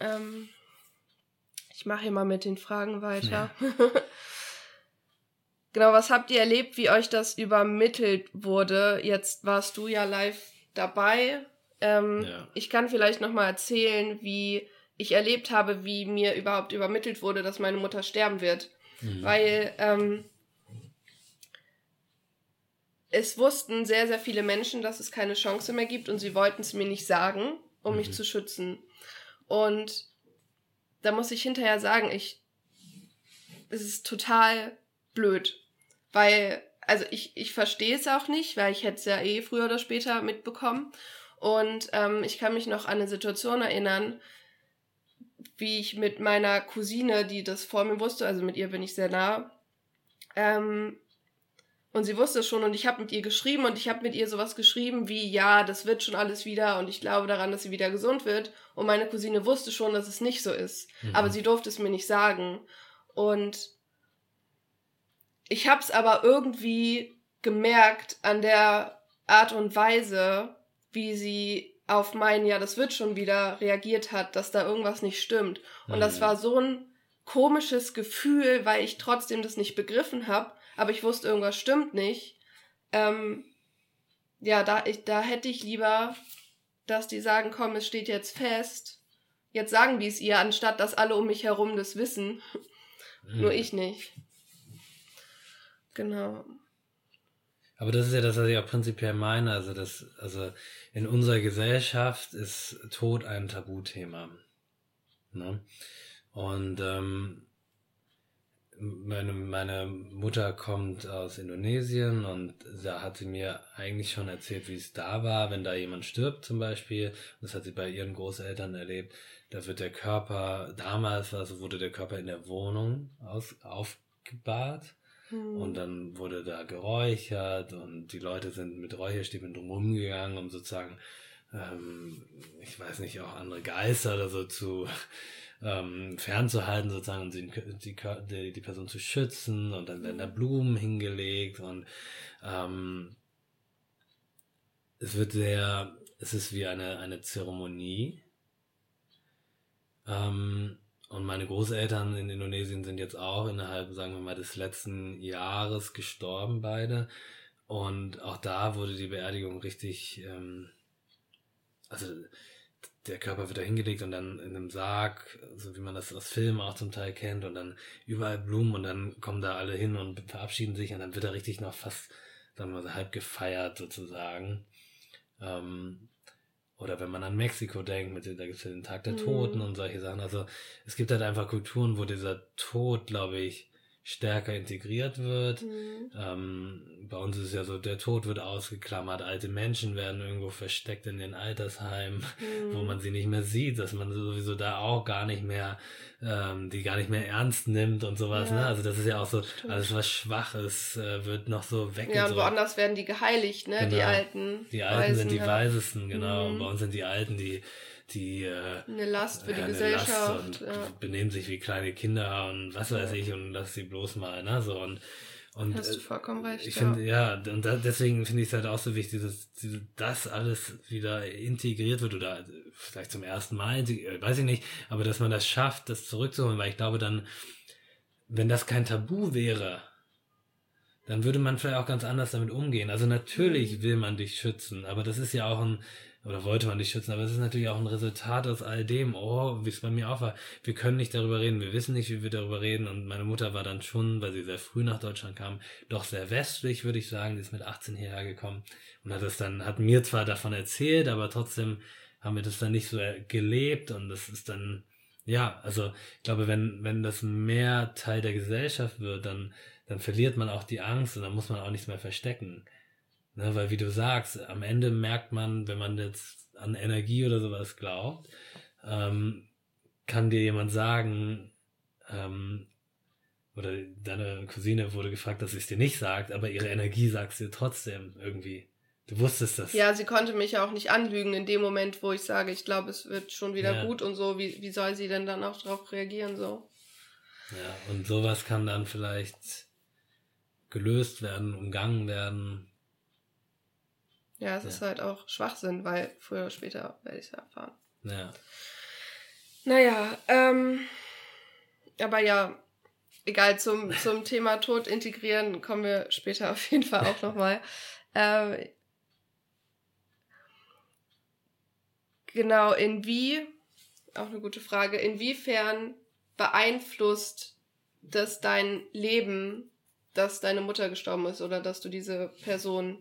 Ähm, ich mache hier mal mit den Fragen weiter. Ja. genau, was habt ihr erlebt, wie euch das übermittelt wurde? Jetzt warst du ja live dabei. Ähm, ja. Ich kann vielleicht noch mal erzählen, wie ich erlebt habe, wie mir überhaupt übermittelt wurde, dass meine Mutter sterben wird. Mhm. Weil ähm, es wussten sehr, sehr viele Menschen, dass es keine Chance mehr gibt und sie wollten es mir nicht sagen, um mhm. mich zu schützen. Und da muss ich hinterher sagen, ich, es ist total blöd, weil, also ich, ich verstehe es auch nicht, weil ich hätte es ja eh früher oder später mitbekommen. Und ähm, ich kann mich noch an eine Situation erinnern, wie ich mit meiner Cousine, die das vor mir wusste, also mit ihr bin ich sehr nah, ähm, und sie wusste es schon und ich habe mit ihr geschrieben und ich habe mit ihr sowas geschrieben wie, ja, das wird schon alles wieder und ich glaube daran, dass sie wieder gesund wird. Und meine Cousine wusste schon, dass es nicht so ist. Mhm. Aber sie durfte es mir nicht sagen. Und ich habe es aber irgendwie gemerkt an der Art und Weise, wie sie auf mein, ja, das wird schon wieder reagiert hat, dass da irgendwas nicht stimmt. Und mhm. das war so ein komisches Gefühl, weil ich trotzdem das nicht begriffen habe aber ich wusste, irgendwas stimmt nicht. Ähm, ja, da, ich, da hätte ich lieber, dass die sagen, komm, es steht jetzt fest. Jetzt sagen die es ihr, anstatt dass alle um mich herum das wissen. Mhm. Nur ich nicht. Genau. Aber das ist ja das, was ich auch prinzipiell meine. Also, das, also in unserer Gesellschaft ist Tod ein Tabuthema. Ne? Und ähm, meine, meine Mutter kommt aus Indonesien und da hat sie mir eigentlich schon erzählt, wie es da war, wenn da jemand stirbt zum Beispiel. Das hat sie bei ihren Großeltern erlebt. Da wird der Körper, damals also wurde der Körper in der Wohnung aus, aufgebahrt. Hm. Und dann wurde da geräuchert und die Leute sind mit Räucherstäben drumherum gegangen, um sozusagen, ähm, ich weiß nicht, auch andere Geister oder so zu ähm, fernzuhalten, sozusagen, und die, die, die Person zu schützen und dann werden da Blumen hingelegt und ähm, es wird sehr, es ist wie eine, eine Zeremonie. Ähm, und meine Großeltern in Indonesien sind jetzt auch innerhalb, sagen wir mal, des letzten Jahres gestorben, beide. Und auch da wurde die Beerdigung richtig, ähm, also der Körper wird da hingelegt und dann in einem Sarg, so wie man das aus Filmen auch zum Teil kennt, und dann überall Blumen und dann kommen da alle hin und verabschieden sich und dann wird er richtig noch fast, sagen wir mal, halb gefeiert sozusagen. Ähm, oder wenn man an Mexiko denkt, mit, da gibt es ja den Tag der Toten mhm. und solche Sachen. Also es gibt halt einfach Kulturen, wo dieser Tod, glaube ich, stärker integriert wird. Mhm. Ähm, bei uns ist es ja so, der Tod wird ausgeklammert, alte Menschen werden irgendwo versteckt in den Altersheimen, mhm. wo man sie nicht mehr sieht, dass man sowieso da auch gar nicht mehr, ähm, die gar nicht mehr ernst nimmt und sowas. Ja. Ne? Also das ist ja auch so, Stimmt. alles was schwach ist, äh, wird noch so weg. Ja, und, und woanders werden die geheiligt, ne? Genau. Die Alten. Die Alten Weisen, sind die ja. Weisesten, genau. Mhm. Und bei uns sind die Alten, die die äh, eine Last für die Gesellschaft und ja. benehmen sich wie kleine Kinder und was weiß ich und lass sie bloß mal, ne? So und und Hast du äh, vollkommen recht. Ich ja. finde, ja, und da, deswegen finde ich es halt auch so wichtig, dass das alles wieder integriert wird oder vielleicht zum ersten Mal, weiß ich nicht, aber dass man das schafft, das zurückzuholen, weil ich glaube dann, wenn das kein Tabu wäre, dann würde man vielleicht auch ganz anders damit umgehen. Also natürlich mhm. will man dich schützen, aber das ist ja auch ein, oder wollte man nicht schützen, aber es ist natürlich auch ein Resultat aus all dem, oh, wie es bei mir auch war. Wir können nicht darüber reden, wir wissen nicht, wie wir darüber reden und meine Mutter war dann schon, weil sie sehr früh nach Deutschland kam, doch sehr westlich, würde ich sagen, die ist mit 18 hierher gekommen und hat es dann, hat mir zwar davon erzählt, aber trotzdem haben wir das dann nicht so gelebt und das ist dann, ja, also ich glaube, wenn, wenn das mehr Teil der Gesellschaft wird, dann, dann verliert man auch die Angst und dann muss man auch nichts mehr verstecken. Ne, weil wie du sagst, am Ende merkt man, wenn man jetzt an Energie oder sowas glaubt, ähm, kann dir jemand sagen, ähm, oder deine Cousine wurde gefragt, dass sie es dir nicht sagt, aber ihre Energie sagt es dir trotzdem irgendwie. Du wusstest das. Ja, sie konnte mich ja auch nicht anlügen in dem Moment, wo ich sage, ich glaube, es wird schon wieder ja. gut und so. Wie, wie soll sie denn dann auch darauf reagieren so? Ja, und sowas kann dann vielleicht gelöst werden, umgangen werden. Ja, es ja. ist halt auch Schwachsinn, weil früher oder später werde ich es erfahren. Ja. Naja, ähm, aber ja, egal, zum, zum Thema Tod integrieren kommen wir später auf jeden Fall auch nochmal. Ähm, genau, in wie, auch eine gute Frage, inwiefern beeinflusst das dein Leben, dass deine Mutter gestorben ist oder dass du diese Person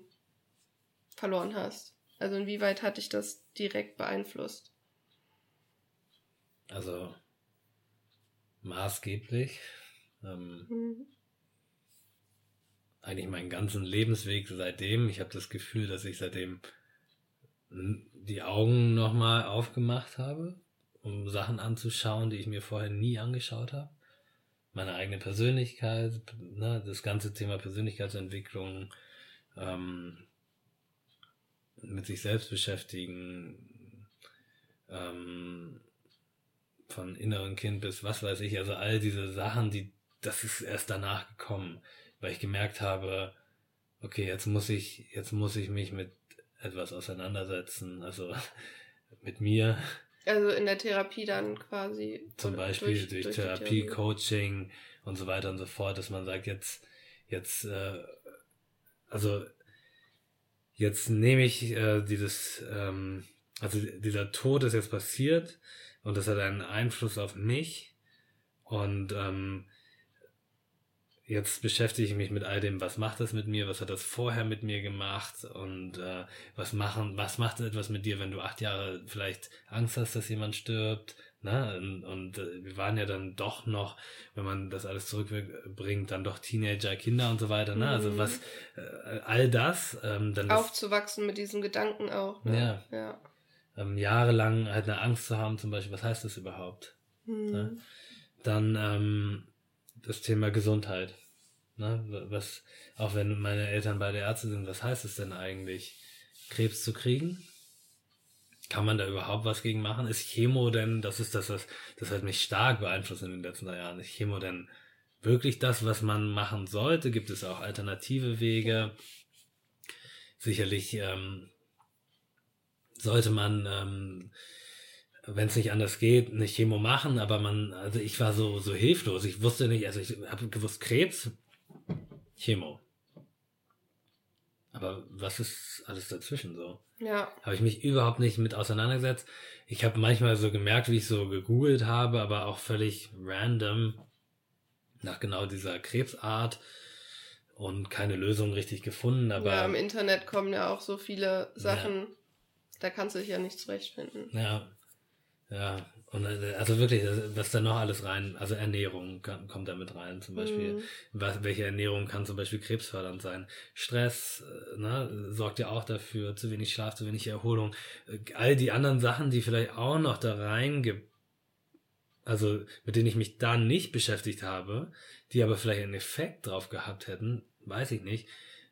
verloren hast? Also inwieweit hat dich das direkt beeinflusst? Also maßgeblich. Ähm, mhm. Eigentlich meinen ganzen Lebensweg seitdem. Ich habe das Gefühl, dass ich seitdem die Augen nochmal aufgemacht habe, um Sachen anzuschauen, die ich mir vorher nie angeschaut habe. Meine eigene Persönlichkeit, ne, das ganze Thema Persönlichkeitsentwicklung, ähm, mit sich selbst beschäftigen, ähm, von inneren Kind bis was weiß ich, also all diese Sachen, die, das ist erst danach gekommen, weil ich gemerkt habe, okay, jetzt muss ich, jetzt muss ich mich mit etwas auseinandersetzen, also mit mir. Also in der Therapie dann quasi. Zum Beispiel durch, durch, durch Therapie, Coaching und so weiter und so fort, dass man sagt, jetzt, jetzt, äh, also jetzt nehme ich äh, dieses, ähm, also dieser Tod ist jetzt passiert und das hat einen Einfluss auf mich und ähm, jetzt beschäftige ich mich mit all dem, was macht das mit mir, was hat das vorher mit mir gemacht und äh, was machen, was macht etwas mit dir, wenn du acht Jahre vielleicht Angst hast, dass jemand stirbt, ne? Und, und äh, wir waren ja dann doch noch, wenn man das alles zurückbringt, dann doch Teenager, Kinder und so weiter, ne? Also mhm. was äh, all das, ähm, dann aufzuwachsen mit diesen Gedanken auch. Ne? Ja. ja. Ähm, jahrelang halt eine Angst zu haben, zum Beispiel, was heißt das überhaupt? Mhm. Ne? Dann ähm, das Thema Gesundheit. Ne? Was, auch wenn meine Eltern beide Ärzte sind, was heißt es denn eigentlich, Krebs zu kriegen? Kann man da überhaupt was gegen machen? Ist Chemo denn, das ist das, was, das hat mich stark beeinflusst in den letzten drei Jahren, ist Chemo denn wirklich das, was man machen sollte? Gibt es auch alternative Wege? Sicherlich ähm, sollte man ähm, wenn es nicht anders geht, eine Chemo machen, aber man, also ich war so, so hilflos. Ich wusste nicht, also ich habe gewusst, Krebs, Chemo. Aber was ist alles dazwischen so? Ja. Habe ich mich überhaupt nicht mit auseinandergesetzt. Ich habe manchmal so gemerkt, wie ich so gegoogelt habe, aber auch völlig random nach genau dieser Krebsart und keine Lösung richtig gefunden. Aber ja, im Internet kommen ja auch so viele Sachen, ja. da kannst du dich ja nicht zurechtfinden. Ja, ja, und äh, also wirklich, was da noch alles rein, also Ernährung kommt da mit rein, zum Beispiel. Mhm. Was, welche Ernährung kann zum Beispiel krebsfördernd sein? Stress, äh, ne, sorgt ja auch dafür, zu wenig Schlaf, zu wenig Erholung. Äh, all die anderen Sachen, die vielleicht auch noch da rein also mit denen ich mich da nicht beschäftigt habe, die aber vielleicht einen Effekt drauf gehabt hätten, weiß ich nicht,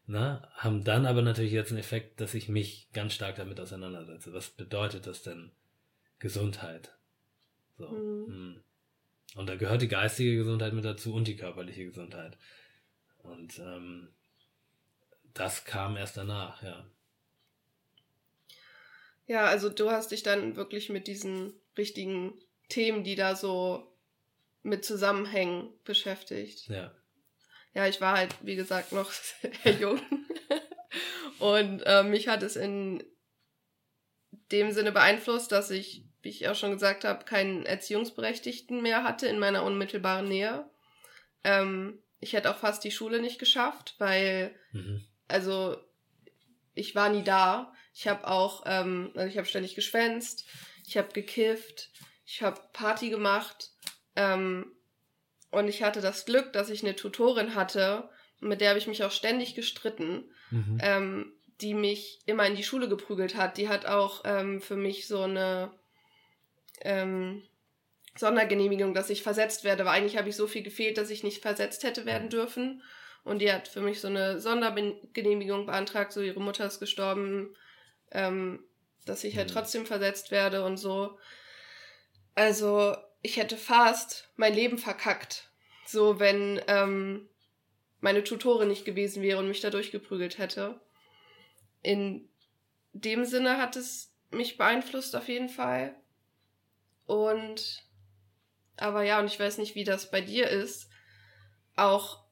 ne, haben dann aber natürlich jetzt einen Effekt, dass ich mich ganz stark damit auseinandersetze. Was bedeutet das denn? Gesundheit. So. Mhm. Und da gehört die geistige Gesundheit mit dazu und die körperliche Gesundheit. Und ähm, das kam erst danach, ja. Ja, also du hast dich dann wirklich mit diesen richtigen Themen, die da so mit zusammenhängen, beschäftigt. Ja. Ja, ich war halt, wie gesagt, noch sehr jung. Und äh, mich hat es in dem Sinne beeinflusst, dass ich wie ich auch schon gesagt habe, keinen Erziehungsberechtigten mehr hatte in meiner unmittelbaren Nähe. Ähm, ich hätte auch fast die Schule nicht geschafft, weil, mhm. also, ich war nie da. Ich habe auch, ähm, also ich habe ständig geschwänzt, ich habe gekifft, ich habe Party gemacht ähm, und ich hatte das Glück, dass ich eine Tutorin hatte, mit der habe ich mich auch ständig gestritten. Mhm. Ähm, die mich immer in die Schule geprügelt hat. Die hat auch ähm, für mich so eine ähm, Sondergenehmigung, dass ich versetzt werde, weil eigentlich habe ich so viel gefehlt, dass ich nicht versetzt hätte werden dürfen. Und die hat für mich so eine Sondergenehmigung beantragt, so ihre Mutter ist gestorben, ähm, dass ich halt mhm. trotzdem versetzt werde und so. Also ich hätte fast mein Leben verkackt, so wenn ähm, meine Tutorin nicht gewesen wäre und mich da durchgeprügelt hätte. In dem Sinne hat es mich beeinflusst auf jeden Fall. Und, aber ja, und ich weiß nicht, wie das bei dir ist, auch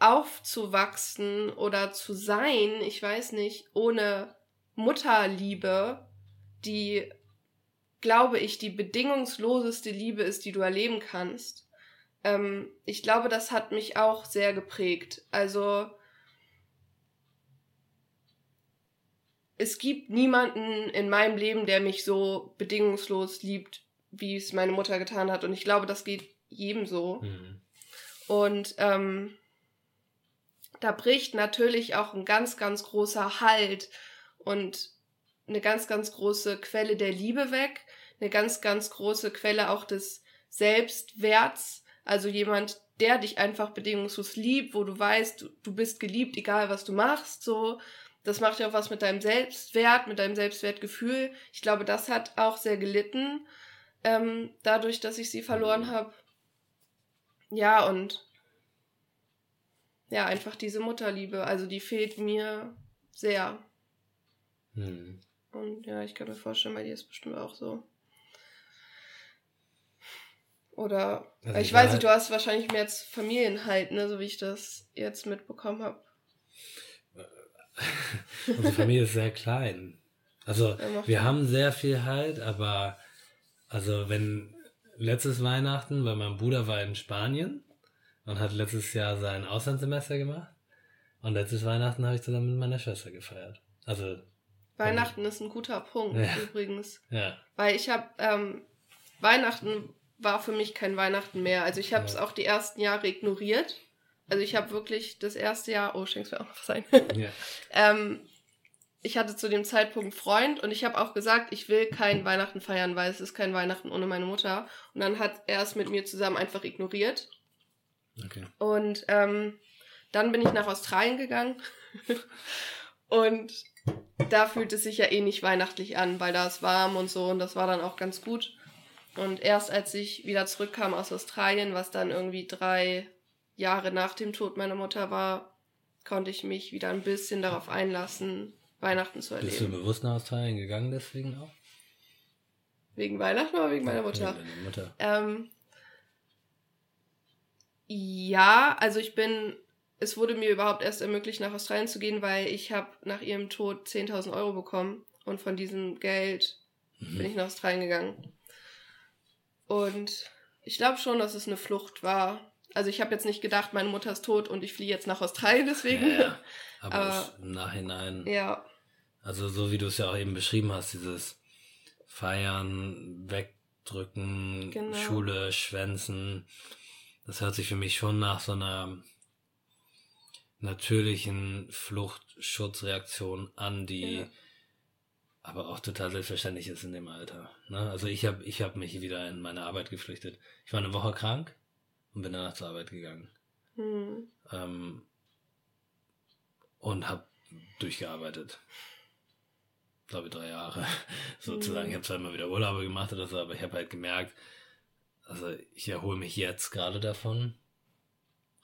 aufzuwachsen oder zu sein, ich weiß nicht, ohne Mutterliebe, die, glaube ich, die bedingungsloseste Liebe ist, die du erleben kannst. Ähm, ich glaube, das hat mich auch sehr geprägt. Also, es gibt niemanden in meinem Leben, der mich so bedingungslos liebt, wie es meine Mutter getan hat. Und ich glaube, das geht jedem so. Mhm. Und ähm, da bricht natürlich auch ein ganz, ganz großer Halt und eine ganz, ganz große Quelle der Liebe weg, eine ganz, ganz große Quelle auch des Selbstwerts. Also jemand, der dich einfach bedingungslos liebt, wo du weißt, du, du bist geliebt, egal was du machst, so. Das macht ja auch was mit deinem Selbstwert, mit deinem Selbstwertgefühl. Ich glaube, das hat auch sehr gelitten, ähm, dadurch, dass ich sie verloren habe. Ja, und ja, einfach diese Mutterliebe. Also die fehlt mir sehr. Hm. Und ja, ich kann mir vorstellen, bei dir ist es bestimmt auch so. Oder, also ich weiß nicht, du hast wahrscheinlich mehr jetzt Familienhalt, ne, so wie ich das jetzt mitbekommen habe. Unsere Familie ist sehr klein. Also, wir haben sehr viel Halt, aber, also, wenn letztes Weihnachten, weil mein Bruder war in Spanien und hat letztes Jahr sein Auslandssemester gemacht. Und letztes Weihnachten habe ich zusammen mit meiner Schwester gefeiert. Also. Weihnachten ist ein guter Punkt ja. übrigens. Ja. Weil ich habe ähm, Weihnachten war für mich kein Weihnachten mehr. Also ich habe es ja. auch die ersten Jahre ignoriert. Also ich habe wirklich das erste Jahr, oh, schenkst mir auch noch was ein. ja. ähm, ich hatte zu dem Zeitpunkt einen Freund und ich habe auch gesagt, ich will kein Weihnachten feiern, weil es ist kein Weihnachten ohne meine Mutter. Und dann hat er es mit mir zusammen einfach ignoriert. Okay. Und ähm, dann bin ich nach Australien gegangen. und da fühlt es sich ja eh nicht weihnachtlich an, weil da ist warm und so und das war dann auch ganz gut. Und erst als ich wieder zurückkam aus Australien, was dann irgendwie drei Jahre nach dem Tod meiner Mutter war, konnte ich mich wieder ein bisschen darauf einlassen, Weihnachten zu erleben. Bist du bewusst nach Australien gegangen deswegen auch? Wegen Weihnachten oder wegen meiner Mutter? Wegen deiner Mutter. Ähm, ja, also ich bin, es wurde mir überhaupt erst ermöglicht, nach Australien zu gehen, weil ich habe nach ihrem Tod 10.000 Euro bekommen und von diesem Geld mhm. bin ich nach Australien gegangen. Und ich glaube schon, dass es eine Flucht war. Also ich habe jetzt nicht gedacht, meine Mutter ist tot und ich fliehe jetzt nach Australien deswegen. Ja, ja. Aber, Aber im Nachhinein. Ja. Also so wie du es ja auch eben beschrieben hast, dieses Feiern, wegdrücken, genau. Schule, Schwänzen das hört sich für mich schon nach so einer natürlichen Fluchtschutzreaktion an, die ja. aber auch total selbstverständlich ist in dem Alter. Ne? Also ich habe ich hab mich wieder in meine Arbeit geflüchtet. Ich war eine Woche krank und bin danach zur Arbeit gegangen. Hm. Ähm, und habe durchgearbeitet. Ich glaube drei Jahre sozusagen. Hm. Ich habe zwar immer wieder Urlaube gemacht oder so, aber ich habe halt gemerkt, also ich erhole mich jetzt gerade davon,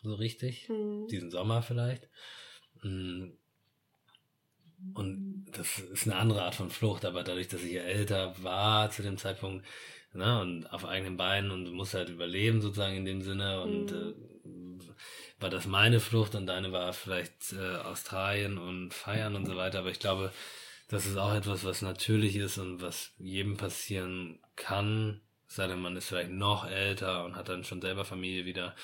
so richtig, mhm. diesen Sommer vielleicht. Mm. Und das ist eine andere Art von Flucht, aber dadurch, dass ich ja älter war zu dem Zeitpunkt, ne, und auf eigenen Beinen und muss halt überleben sozusagen in dem Sinne und mhm. äh, war das meine Flucht und deine war vielleicht äh, Australien und Feiern und so weiter, aber ich glaube, das ist auch etwas, was natürlich ist und was jedem passieren kann, sei denn man ist vielleicht noch älter und hat dann schon selber Familie wieder,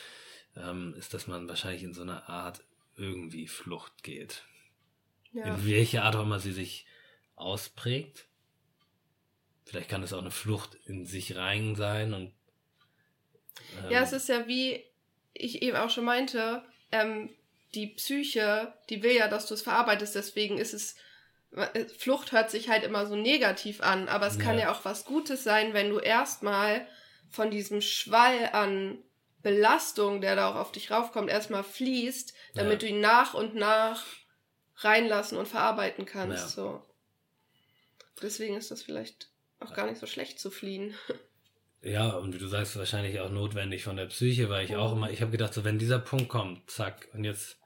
ähm, ist, dass man wahrscheinlich in so eine Art irgendwie Flucht geht. Ja. In welche Art auch immer sie sich ausprägt. Vielleicht kann es auch eine Flucht in sich rein sein und ähm, ja, es ist ja wie ich eben auch schon meinte, ähm, die Psyche, die will ja, dass du es verarbeitest, deswegen ist es Flucht hört sich halt immer so negativ an, aber es ja. kann ja auch was Gutes sein, wenn du erstmal von diesem Schwall an Belastung, der da auch auf dich raufkommt, erstmal fließt, damit ja. du ihn nach und nach reinlassen und verarbeiten kannst. Ja. So. Deswegen ist das vielleicht auch gar nicht so schlecht zu fliehen. Ja, und wie du sagst, wahrscheinlich auch notwendig von der Psyche, weil ich auch immer, ich habe gedacht, so wenn dieser Punkt kommt, zack, und jetzt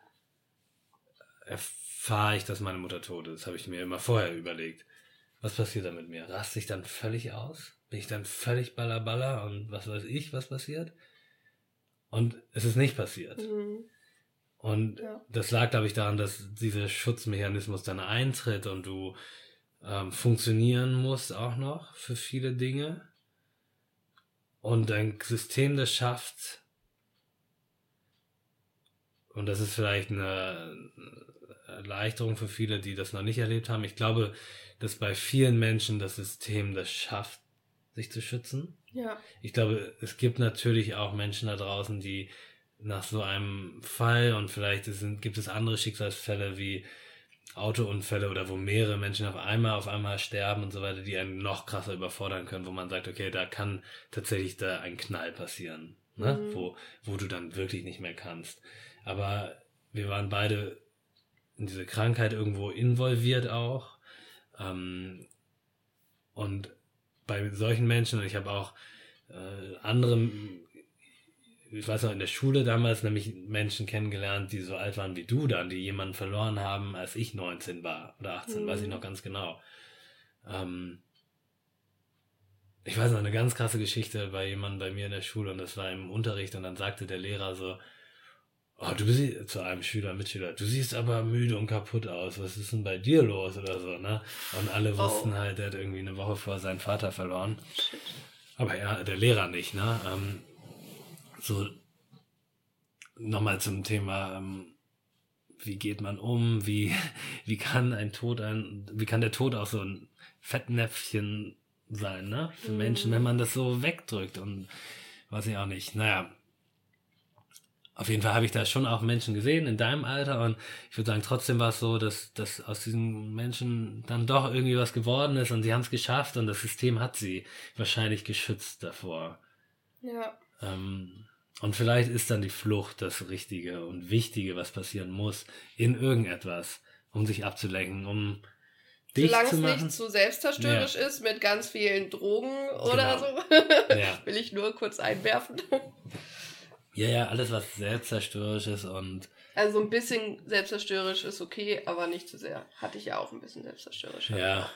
erfahre ich, dass meine Mutter tot ist. Habe ich mir immer vorher überlegt. Was passiert da mit mir? Rast ich dann völlig aus? bin ich dann völlig ballerballer und was weiß ich, was passiert. Und es ist nicht passiert. Mhm. Und ja. das lag, glaube ich, daran, dass dieser Schutzmechanismus dann eintritt und du ähm, funktionieren musst auch noch für viele Dinge. Und ein System das schafft, und das ist vielleicht eine Erleichterung für viele, die das noch nicht erlebt haben. Ich glaube, dass bei vielen Menschen das System das schafft, sich zu schützen. Ja. Ich glaube, es gibt natürlich auch Menschen da draußen, die nach so einem Fall und vielleicht sind, gibt es andere Schicksalsfälle wie Autounfälle oder wo mehrere Menschen auf einmal auf einmal sterben und so weiter, die einen noch krasser überfordern können, wo man sagt, okay, da kann tatsächlich da ein Knall passieren, ne? Mhm. wo, wo du dann wirklich nicht mehr kannst. Aber wir waren beide in diese Krankheit irgendwo involviert auch. Ähm, und bei solchen Menschen, und ich habe auch äh, andere, ich weiß noch, in der Schule damals nämlich Menschen kennengelernt, die so alt waren wie du dann, die jemanden verloren haben, als ich 19 war oder 18, mhm. weiß ich mhm. noch ganz genau. Ähm, ich weiß noch eine ganz krasse Geschichte bei jemandem bei mir in der Schule und das war im Unterricht und dann sagte der Lehrer so, Oh, du bist zu einem Schüler, Mitschüler, du siehst aber müde und kaputt aus. Was ist denn bei dir los oder so, ne? Und alle oh. wussten halt, er hat irgendwie eine Woche vor seinen Vater verloren. Aber ja, der Lehrer nicht, ne? Ähm, so, nochmal zum Thema, ähm, wie geht man um? Wie, wie kann ein Tod ein, wie kann der Tod auch so ein Fettnäpfchen sein, ne? Für mhm. Menschen, wenn man das so wegdrückt und weiß ich auch nicht. Naja, auf jeden Fall habe ich da schon auch Menschen gesehen in deinem Alter und ich würde sagen, trotzdem war es so, dass, dass aus diesen Menschen dann doch irgendwie was geworden ist und sie haben es geschafft und das System hat sie wahrscheinlich geschützt davor. Ja. Ähm, und vielleicht ist dann die Flucht das Richtige und Wichtige, was passieren muss, in irgendetwas, um sich abzulenken, um dich Solange zu machen. es nicht zu selbstzerstörerisch ja. ist mit ganz vielen Drogen oder genau. so, ja. will ich nur kurz einwerfen. Ja, ja, alles, was selbstzerstörerisch ist und. Also ein bisschen selbstzerstörerisch ist okay, aber nicht zu sehr. Hatte ich ja auch ein bisschen selbstzerstörerisch. Ja.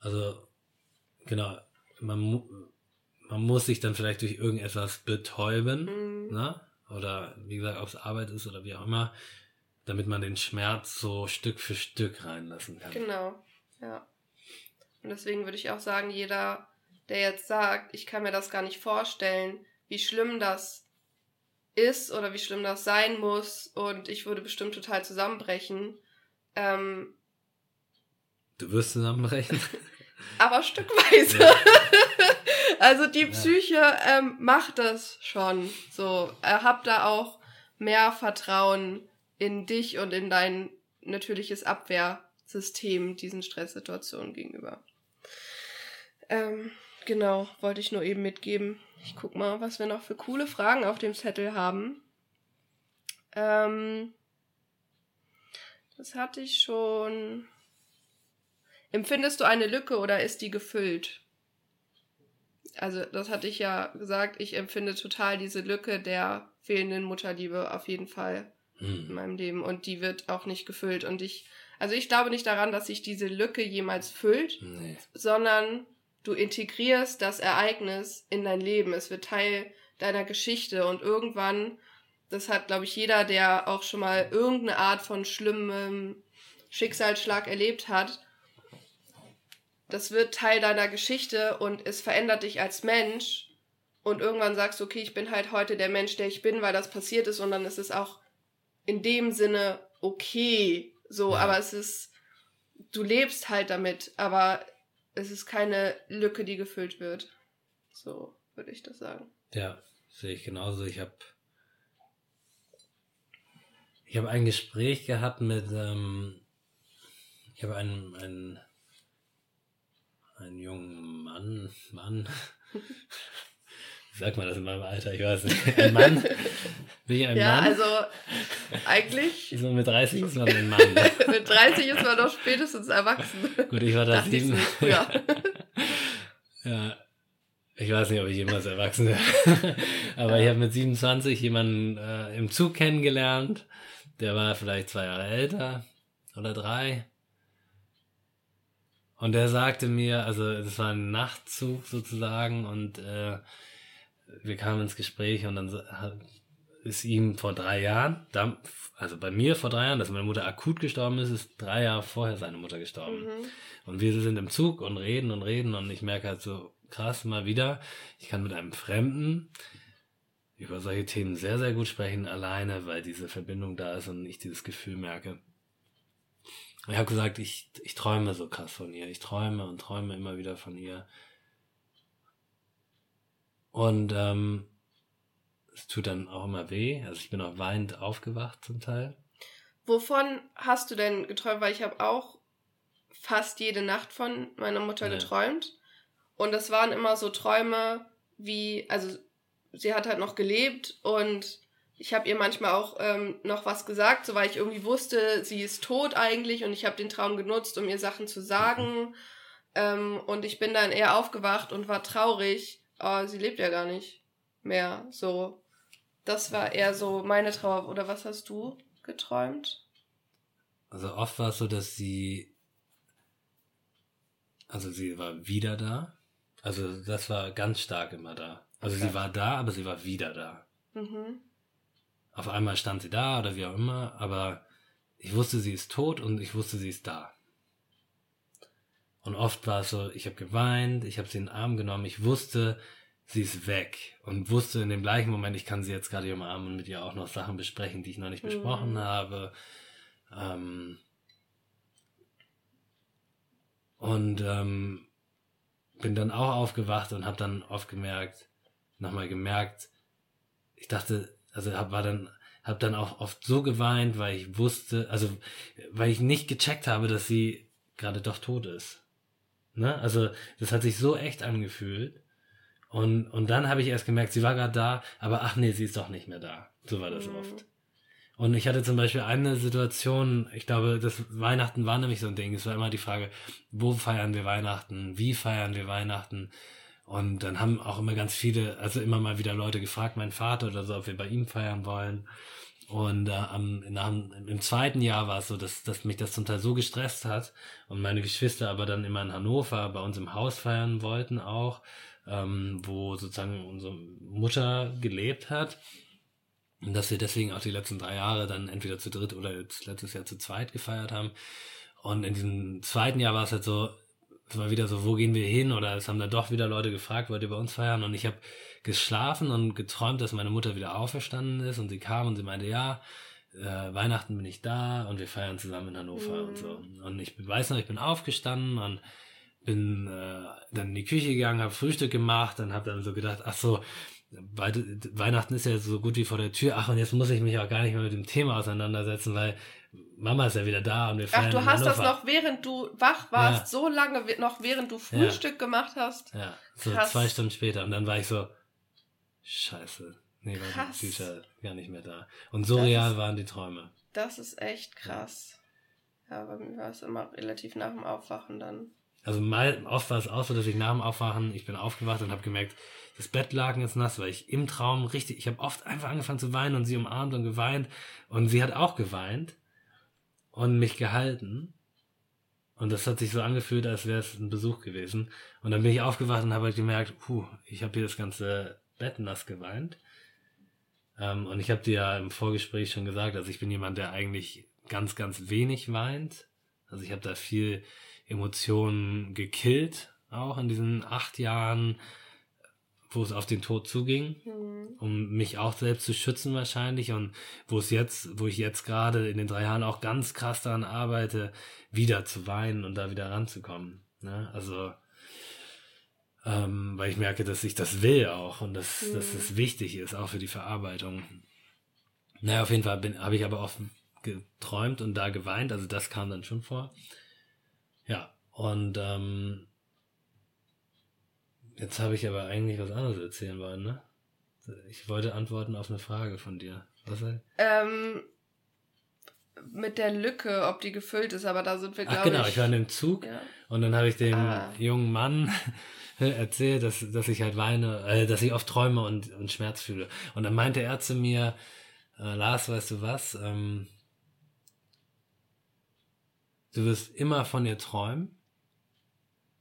Also, genau, man, man muss sich dann vielleicht durch irgendetwas betäuben, mhm. ne? Oder wie gesagt, ob es Arbeit ist oder wie auch immer, damit man den Schmerz so Stück für Stück reinlassen kann. Genau, ja. Und deswegen würde ich auch sagen, jeder der jetzt sagt, ich kann mir das gar nicht vorstellen, wie schlimm das ist oder wie schlimm das sein muss und ich würde bestimmt total zusammenbrechen. Ähm, du wirst zusammenbrechen? aber stückweise. Ja. also die Psyche ja. ähm, macht das schon. So, äh, hab da auch mehr Vertrauen in dich und in dein natürliches Abwehrsystem diesen Stresssituationen gegenüber. Ähm, Genau, wollte ich nur eben mitgeben. Ich guck mal, was wir noch für coole Fragen auf dem Zettel haben. Ähm, das hatte ich schon. Empfindest du eine Lücke oder ist die gefüllt? Also, das hatte ich ja gesagt. Ich empfinde total diese Lücke der fehlenden Mutterliebe auf jeden Fall hm. in meinem Leben. Und die wird auch nicht gefüllt. Und ich, also ich glaube nicht daran, dass sich diese Lücke jemals füllt, nee. sondern du integrierst das Ereignis in dein Leben. Es wird Teil deiner Geschichte und irgendwann, das hat, glaube ich, jeder, der auch schon mal irgendeine Art von schlimmem Schicksalsschlag erlebt hat, das wird Teil deiner Geschichte und es verändert dich als Mensch. Und irgendwann sagst du, okay, ich bin halt heute der Mensch, der ich bin, weil das passiert ist. Und dann ist es auch in dem Sinne okay. So, ja. aber es ist, du lebst halt damit. Aber es ist keine Lücke, die gefüllt wird. So würde ich das sagen. Ja, sehe ich genauso. Ich habe ich habe ein Gespräch gehabt mit ähm, ich habe einen, einen einen jungen Mann Mann Sag mal das in meinem Alter, ich weiß nicht. Ein Mann? Bin ich ein ja, Mann? Ja, also eigentlich. So mit 30 ist man ein Mann. mit 30 ist man doch spätestens erwachsen. Gut, ich war da sieben. Ja. ja. Ich weiß nicht, ob ich jemals erwachsen werde. Aber ja. ich habe mit 27 jemanden äh, im Zug kennengelernt. Der war vielleicht zwei Jahre älter oder drei. Und der sagte mir, also das war ein Nachtzug sozusagen und äh, wir kamen ins Gespräch und dann ist ihm vor drei Jahren, also bei mir vor drei Jahren, dass meine Mutter akut gestorben ist, ist drei Jahre vorher seine Mutter gestorben. Mhm. Und wir sind im Zug und reden und reden und ich merke halt so krass mal wieder, ich kann mit einem Fremden über solche Themen sehr, sehr gut sprechen, alleine, weil diese Verbindung da ist und ich dieses Gefühl merke. Ich habe gesagt, ich, ich träume so krass von ihr. Ich träume und träume immer wieder von ihr. Und ähm, es tut dann auch immer weh. Also ich bin auch weinend aufgewacht zum Teil. Wovon hast du denn geträumt? Weil ich habe auch fast jede Nacht von meiner Mutter ja. geträumt. Und das waren immer so Träume wie, also sie hat halt noch gelebt und ich habe ihr manchmal auch ähm, noch was gesagt, so weil ich irgendwie wusste, sie ist tot eigentlich und ich habe den Traum genutzt, um ihr Sachen zu sagen. Ähm, und ich bin dann eher aufgewacht und war traurig. Oh, sie lebt ja gar nicht mehr. So, das war eher so meine Trauer. Oder was hast du geträumt? Also oft war es so, dass sie, also sie war wieder da. Also das war ganz stark immer da. Also okay. sie war da, aber sie war wieder da. Mhm auf einmal stand sie da oder wie auch immer, aber ich wusste, sie ist tot und ich wusste, sie ist da. Und oft war es so, ich habe geweint, ich habe sie in den Arm genommen, ich wusste, sie ist weg und wusste in dem gleichen Moment, ich kann sie jetzt gerade umarmen und mit ihr auch noch Sachen besprechen, die ich noch nicht mhm. besprochen habe. Ähm und ähm, bin dann auch aufgewacht und habe dann oft gemerkt, nochmal gemerkt, ich dachte, also hab, war dann, hab dann auch oft so geweint, weil ich wusste, also weil ich nicht gecheckt habe, dass sie gerade doch tot ist. Ne? Also das hat sich so echt angefühlt. Und, und dann habe ich erst gemerkt, sie war gerade da, aber ach nee, sie ist doch nicht mehr da. So war das mhm. oft. Und ich hatte zum Beispiel eine Situation, ich glaube, das Weihnachten war nämlich so ein Ding. Es war immer die Frage, wo feiern wir Weihnachten? Wie feiern wir Weihnachten? Und dann haben auch immer ganz viele, also immer mal wieder Leute gefragt, mein Vater oder so, ob wir bei ihm feiern wollen. Und äh, am, im zweiten Jahr war es so, dass, dass mich das zum Teil so gestresst hat und meine Geschwister aber dann immer in Hannover bei uns im Haus feiern wollten auch, ähm, wo sozusagen unsere Mutter gelebt hat. Und dass wir deswegen auch die letzten drei Jahre dann entweder zu dritt oder letztes Jahr zu zweit gefeiert haben. Und in diesem zweiten Jahr war es halt so, es war wieder so, wo gehen wir hin? Oder es haben dann doch wieder Leute gefragt, wollt ihr bei uns feiern? Und ich habe geschlafen und geträumt, dass meine Mutter wieder auferstanden ist und sie kam und sie meinte, ja, äh, Weihnachten bin ich da und wir feiern zusammen in Hannover mhm. und so. Und ich weiß noch, ich bin aufgestanden und bin äh, dann in die Küche gegangen, habe Frühstück gemacht, dann habe dann so gedacht, ach so, Weihnachten ist ja so gut wie vor der Tür. Ach, und jetzt muss ich mich auch gar nicht mehr mit dem Thema auseinandersetzen, weil Mama ist ja wieder da und wir feiern Ach, du hast das noch, während du wach warst, ja. so lange noch, während du Frühstück ja. gemacht hast. Ja, so Krass. zwei Stunden später. Und dann war ich so, scheiße. Nee, war die Bücher gar nicht mehr da. Und so das real waren die Träume. Das ist echt krass. Ja, bei mir war es immer relativ nach dem Aufwachen dann. Also mal, oft war es auch so, dass ich nach dem Aufwachen, ich bin aufgewacht und habe gemerkt, das Bettlaken ist nass, weil ich im Traum richtig, ich habe oft einfach angefangen zu weinen und sie umarmt und geweint und sie hat auch geweint und mich gehalten. Und das hat sich so angefühlt, als wäre es ein Besuch gewesen. Und dann bin ich aufgewacht und habe halt gemerkt, puh, ich habe hier das ganze Bett nass geweint. Ähm, und ich habe dir ja im Vorgespräch schon gesagt, also ich bin jemand, der eigentlich ganz, ganz wenig weint. Also ich habe da viel Emotionen gekillt, auch in diesen acht Jahren wo es auf den Tod zuging, mhm. um mich auch selbst zu schützen wahrscheinlich und wo es jetzt, wo ich jetzt gerade in den drei Jahren auch ganz krass daran arbeite, wieder zu weinen und da wieder ranzukommen. Ne? Also ähm, weil ich merke, dass ich das will auch und dass, mhm. dass es wichtig ist, auch für die Verarbeitung. Naja, auf jeden Fall habe ich aber oft geträumt und da geweint, also das kam dann schon vor. Ja, und ähm, Jetzt habe ich aber eigentlich was anderes erzählen wollen, ne? Ich wollte antworten auf eine Frage von dir. Was ähm, mit der Lücke, ob die gefüllt ist, aber da sind wir, glaube ich. genau, ich war in dem Zug ja. und dann habe ich dem ah. jungen Mann erzählt, dass, dass ich halt weine, äh, dass ich oft träume und, und Schmerz fühle. Und dann meinte er zu mir, äh, Lars, weißt du was? Ähm, du wirst immer von ihr träumen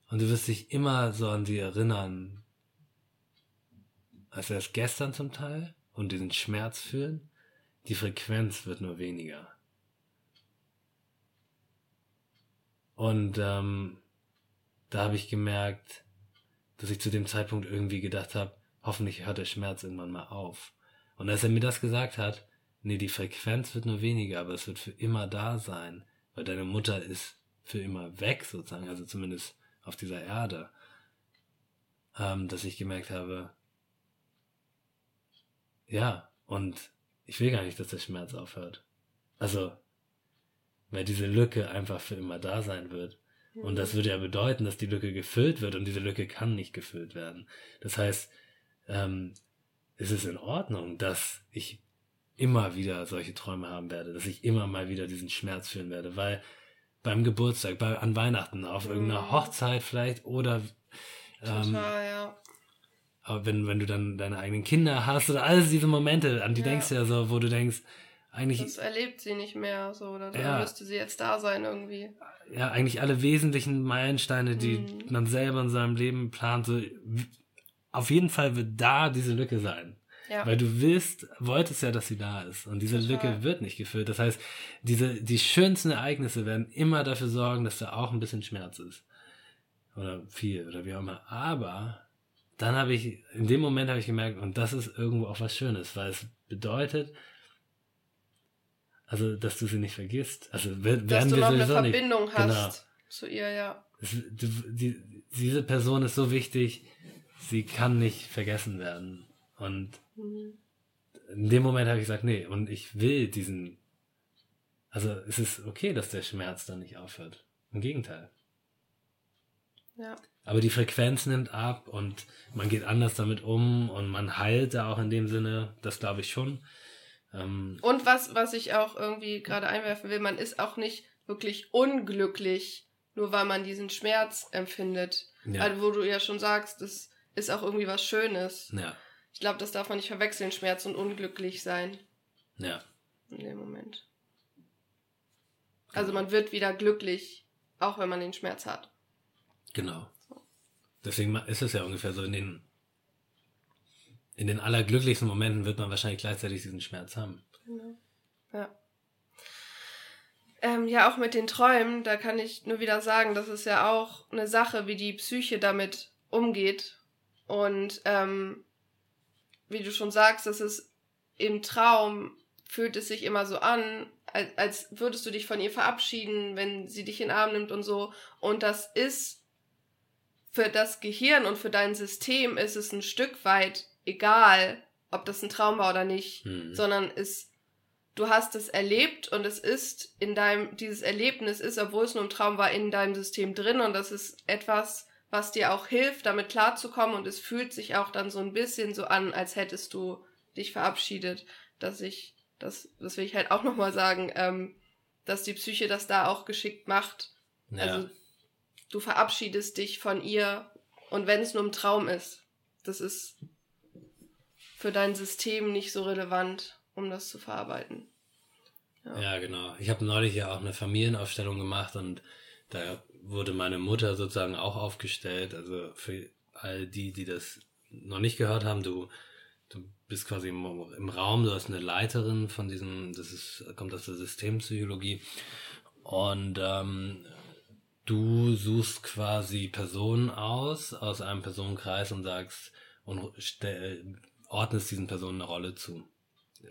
Und du wirst dich immer so an sie erinnern, als es gestern zum Teil und diesen Schmerz fühlen. Die Frequenz wird nur weniger. Und ähm, da habe ich gemerkt, dass ich zu dem Zeitpunkt irgendwie gedacht habe, hoffentlich hört der Schmerz irgendwann mal auf. Und als er mir das gesagt hat, nee, die Frequenz wird nur weniger, aber es wird für immer da sein, weil deine Mutter ist für immer weg sozusagen, also zumindest auf dieser Erde, ähm, dass ich gemerkt habe, ja, und ich will gar nicht, dass der Schmerz aufhört. Also, weil diese Lücke einfach für immer da sein wird. Und das würde ja bedeuten, dass die Lücke gefüllt wird und diese Lücke kann nicht gefüllt werden. Das heißt, ähm, ist es in Ordnung, dass ich immer wieder solche Träume haben werde, dass ich immer mal wieder diesen Schmerz fühlen werde, weil beim Geburtstag, bei, an Weihnachten, auf mhm. irgendeiner Hochzeit vielleicht oder ähm, Total, ja. Aber wenn, wenn du dann deine eigenen Kinder hast oder alles diese Momente, an die ja. denkst du ja so, wo du denkst, eigentlich. Das erlebt sie nicht mehr so, oder dann ja, müsste sie jetzt da sein irgendwie. Ja, eigentlich alle wesentlichen Meilensteine, die mhm. man selber in seinem Leben plant, so, auf jeden Fall wird da diese Lücke sein. Ja. Weil du willst, wolltest ja, dass sie da ist. Und diese Total. Lücke wird nicht gefüllt. Das heißt, diese, die schönsten Ereignisse werden immer dafür sorgen, dass da auch ein bisschen Schmerz ist. Oder viel, oder wie auch immer. Aber dann habe ich, in dem Moment habe ich gemerkt, und das ist irgendwo auch was Schönes, weil es bedeutet, also, dass du sie nicht vergisst. Also, werden dass du noch eine Verbindung nicht, hast genau. zu ihr, ja. Es, die, die, diese Person ist so wichtig, sie kann nicht vergessen werden. Und mhm. in dem Moment habe ich gesagt, nee, und ich will diesen, also es ist okay, dass der Schmerz dann nicht aufhört. Im Gegenteil. Ja. Aber die Frequenz nimmt ab und man geht anders damit um und man heilt da auch in dem Sinne, das glaube ich schon. Ähm, und was, was ich auch irgendwie gerade einwerfen will, man ist auch nicht wirklich unglücklich, nur weil man diesen Schmerz empfindet. Ja. Also, wo du ja schon sagst, das ist auch irgendwie was Schönes. Ja. Ich glaube, das darf man nicht verwechseln, Schmerz und unglücklich sein. Ja. In dem Moment. Also man wird wieder glücklich, auch wenn man den Schmerz hat. Genau. Deswegen ist es ja ungefähr so, in den, in den allerglücklichsten Momenten wird man wahrscheinlich gleichzeitig diesen Schmerz haben. Genau. Ja. Ähm, ja, auch mit den Träumen, da kann ich nur wieder sagen, das ist ja auch eine Sache, wie die Psyche damit umgeht. Und ähm, wie du schon sagst, das ist im Traum fühlt es sich immer so an, als, als würdest du dich von ihr verabschieden, wenn sie dich in den Arm nimmt und so. Und das ist für das Gehirn und für dein System ist es ein Stück weit egal, ob das ein Traum war oder nicht, mhm. sondern es, du hast es erlebt und es ist in deinem, dieses Erlebnis ist, obwohl es nur ein Traum war, in deinem System drin und das ist etwas, was dir auch hilft, damit klarzukommen und es fühlt sich auch dann so ein bisschen so an, als hättest du dich verabschiedet, dass ich, das, das will ich halt auch nochmal sagen, ähm, dass die Psyche das da auch geschickt macht. Ja. Also du verabschiedest dich von ihr und wenn es nur ein Traum ist, das ist für dein System nicht so relevant, um das zu verarbeiten. Ja, ja genau. Ich habe neulich ja auch eine Familienaufstellung gemacht und da wurde meine Mutter sozusagen auch aufgestellt. Also für all die, die das noch nicht gehört haben, du, du bist quasi im, im Raum, du hast eine Leiterin von diesem, das ist, kommt aus der Systempsychologie. Und ähm, du suchst quasi Personen aus, aus einem Personenkreis und sagst und stell, ordnest diesen Personen eine Rolle zu.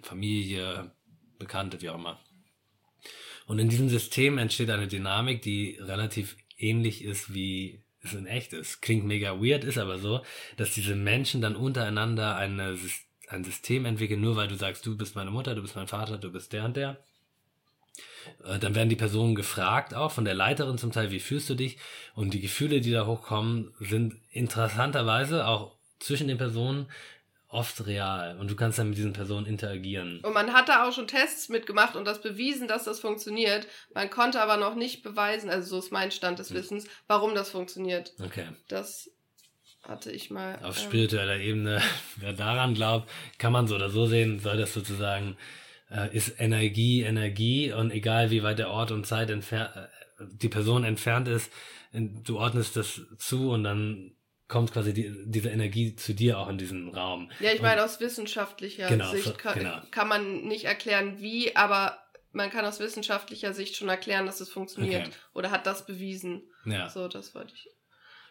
Familie, Bekannte, wie auch immer. Und in diesem System entsteht eine Dynamik, die relativ ähnlich ist wie es in echt ist. Klingt mega weird, ist aber so, dass diese Menschen dann untereinander eine, ein System entwickeln, nur weil du sagst, du bist meine Mutter, du bist mein Vater, du bist der und der. Äh, dann werden die Personen gefragt, auch von der Leiterin zum Teil, wie fühlst du dich? Und die Gefühle, die da hochkommen, sind interessanterweise auch zwischen den Personen oft real und du kannst dann mit diesen Personen interagieren. Und man hat da auch schon Tests mitgemacht und das bewiesen, dass das funktioniert. Man konnte aber noch nicht beweisen, also so ist mein Stand des hm. Wissens, warum das funktioniert. Okay. Das hatte ich mal. Auf ähm, spiritueller Ebene, wer daran glaubt, kann man so oder so sehen, soll das sozusagen, äh, ist Energie Energie und egal wie weit der Ort und Zeit entfernt, äh, die Person entfernt ist, du ordnest das zu und dann kommt quasi die, diese Energie zu dir auch in diesen Raum. Ja, ich meine, aus wissenschaftlicher genau, Sicht kann, genau. kann, man nicht erklären, wie, aber man kann aus wissenschaftlicher Sicht schon erklären, dass es funktioniert. Okay. Oder hat das bewiesen. Ja. So, das wollte ich.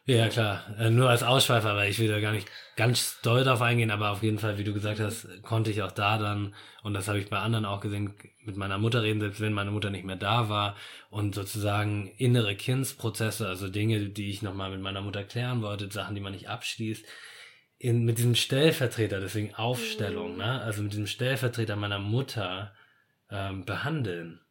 Ja, klar. Äh, nur als Ausschweifer, weil ich will da gar nicht ganz doll drauf eingehen, aber auf jeden Fall, wie du gesagt hast, konnte ich auch da dann, und das habe ich bei anderen auch gesehen, mit meiner Mutter reden, selbst wenn meine Mutter nicht mehr da war und sozusagen innere Kindsprozesse, also Dinge, die ich nochmal mit meiner Mutter klären wollte, Sachen, die man nicht abschließt, in, mit diesem Stellvertreter, deswegen Aufstellung, mhm. ne? also mit diesem Stellvertreter meiner Mutter ähm, behandeln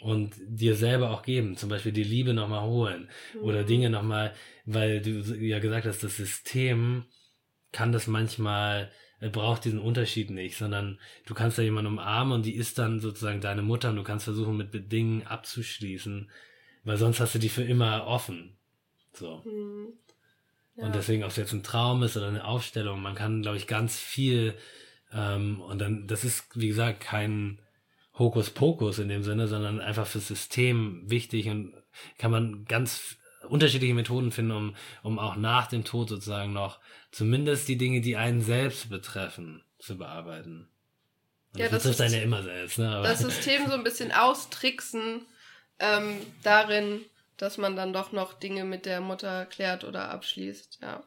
und dir selber auch geben, zum Beispiel die Liebe nochmal holen mhm. oder Dinge nochmal, weil du ja gesagt hast, das System kann das manchmal, braucht diesen Unterschied nicht, sondern du kannst da jemanden umarmen und die ist dann sozusagen deine Mutter und du kannst versuchen, mit Dingen abzuschließen, weil sonst hast du die für immer offen. So. Mhm. Ja. Und deswegen, ob es jetzt ein Traum ist oder eine Aufstellung, man kann, glaube ich, ganz viel, ähm, und dann, das ist, wie gesagt, kein, Hokuspokus in dem Sinne, sondern einfach fürs System wichtig und kann man ganz unterschiedliche Methoden finden, um, um auch nach dem Tod sozusagen noch zumindest die Dinge, die einen selbst betreffen, zu bearbeiten. Und ja, das betrifft einen ja immer selbst. Ne? Aber das System so ein bisschen austricksen ähm, darin, dass man dann doch noch Dinge mit der Mutter klärt oder abschließt. Ja.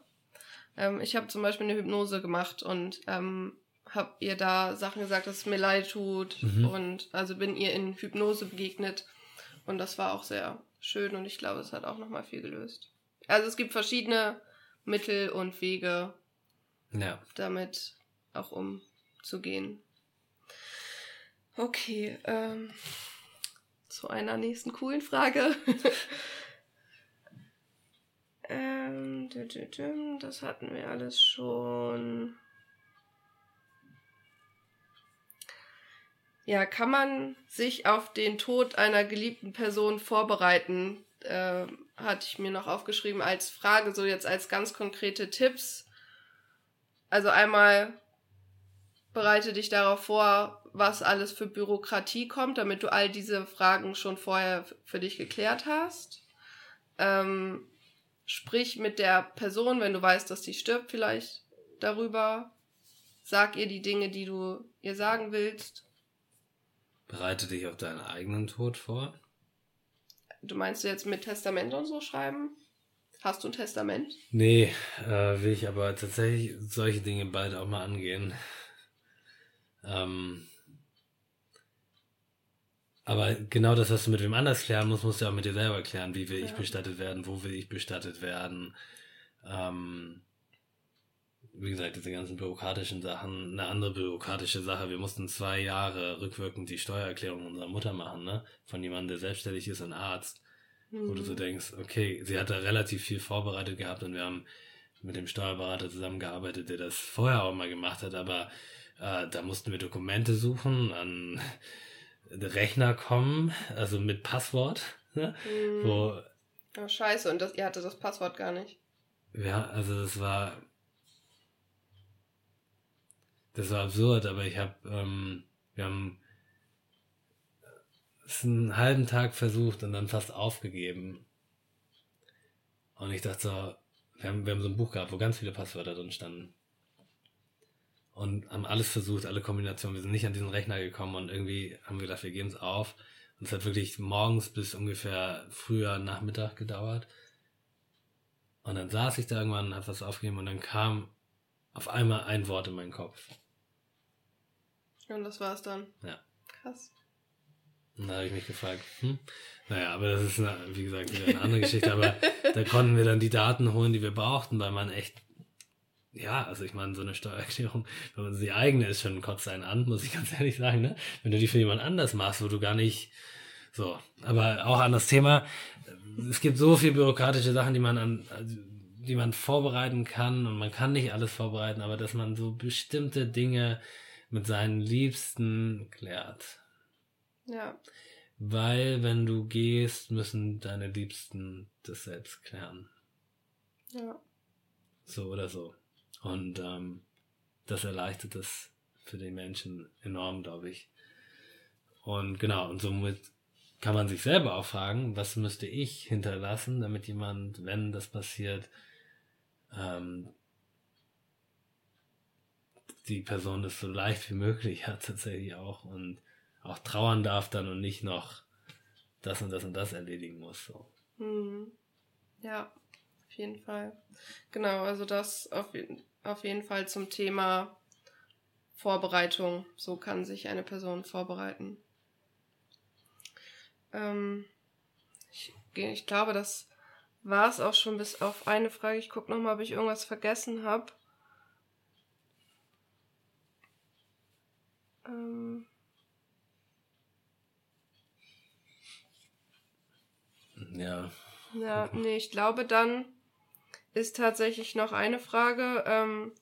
Ähm, ich habe zum Beispiel eine Hypnose gemacht und ähm, habt ihr da Sachen gesagt, dass es mir leid tut mhm. und also bin ihr in Hypnose begegnet und das war auch sehr schön und ich glaube, es hat auch nochmal viel gelöst. Also es gibt verschiedene Mittel und Wege, ja. damit auch umzugehen. Okay, ähm, zu einer nächsten coolen Frage. ähm, das hatten wir alles schon. Ja, kann man sich auf den Tod einer geliebten Person vorbereiten? Äh, hatte ich mir noch aufgeschrieben als Frage, so jetzt als ganz konkrete Tipps. Also einmal bereite dich darauf vor, was alles für Bürokratie kommt, damit du all diese Fragen schon vorher für dich geklärt hast. Ähm, sprich mit der Person, wenn du weißt, dass die stirbt, vielleicht darüber. Sag ihr die Dinge, die du ihr sagen willst. Bereite dich auf deinen eigenen Tod vor. Du meinst du jetzt mit Testament und so schreiben? Hast du ein Testament? Nee, äh, will ich aber tatsächlich solche Dinge bald auch mal angehen. Ähm, aber genau das, was du mit wem anders klären musst, musst du auch mit dir selber klären. Wie will ja. ich bestattet werden? Wo will ich bestattet werden? Ähm, wie gesagt, diese ganzen bürokratischen Sachen, eine andere bürokratische Sache. Wir mussten zwei Jahre rückwirkend die Steuererklärung unserer Mutter machen, ne? Von jemandem, der selbstständig ist, ein Arzt. Mhm. Wo du so mhm. denkst, okay, sie hat da relativ viel vorbereitet gehabt und wir haben mit dem Steuerberater zusammengearbeitet, der das vorher auch mal gemacht hat, aber äh, da mussten wir Dokumente suchen, an Rechner kommen, also mit Passwort, ne? Mhm. Wo, oh, scheiße, und das, ihr hatte das Passwort gar nicht. Ja, also das war das war absurd, aber ich habe, ähm, wir haben es einen halben Tag versucht und dann fast aufgegeben. Und ich dachte so, wir haben, wir haben so ein Buch gehabt, wo ganz viele Passwörter drin standen. Und haben alles versucht, alle Kombinationen. Wir sind nicht an diesen Rechner gekommen und irgendwie haben wir gedacht, wir geben es auf. Und es hat wirklich morgens bis ungefähr früher Nachmittag gedauert. Und dann saß ich da irgendwann, und hab was aufgegeben und dann kam auf einmal ein Wort in meinen Kopf. Und das war's dann. Ja. Krass. Und da habe ich mich gefragt, hm? Naja, aber das ist, eine, wie gesagt, wieder eine andere Geschichte. Aber da konnten wir dann die Daten holen, die wir brauchten, weil man echt, ja, also ich meine, so eine Steuererklärung, wenn man sie eigene ist, schon kotzt einen an, muss ich ganz ehrlich sagen, ne? Wenn du die für jemand anders machst, wo du gar nicht, so. Aber auch an das Thema, es gibt so viele bürokratische Sachen, die man an, die man vorbereiten kann und man kann nicht alles vorbereiten, aber dass man so bestimmte Dinge mit seinen Liebsten klärt. Ja. Weil, wenn du gehst, müssen deine Liebsten das selbst klären. Ja. So oder so. Und ähm, das erleichtert es für die Menschen enorm, glaube ich. Und genau, und somit kann man sich selber auch fragen, was müsste ich hinterlassen, damit jemand, wenn das passiert, ähm, die Person das so leicht wie möglich hat tatsächlich auch und auch trauern darf dann und nicht noch das und das und das erledigen muss. So. Hm. Ja, auf jeden Fall. Genau, also das auf, auf jeden Fall zum Thema Vorbereitung. So kann sich eine Person vorbereiten. Ähm, ich, ich glaube, das war es auch schon bis auf eine Frage. Ich gucke nochmal, ob ich irgendwas vergessen habe. Ähm. Ja. Ja, nee, ich glaube, dann ist tatsächlich noch eine Frage. Ähm,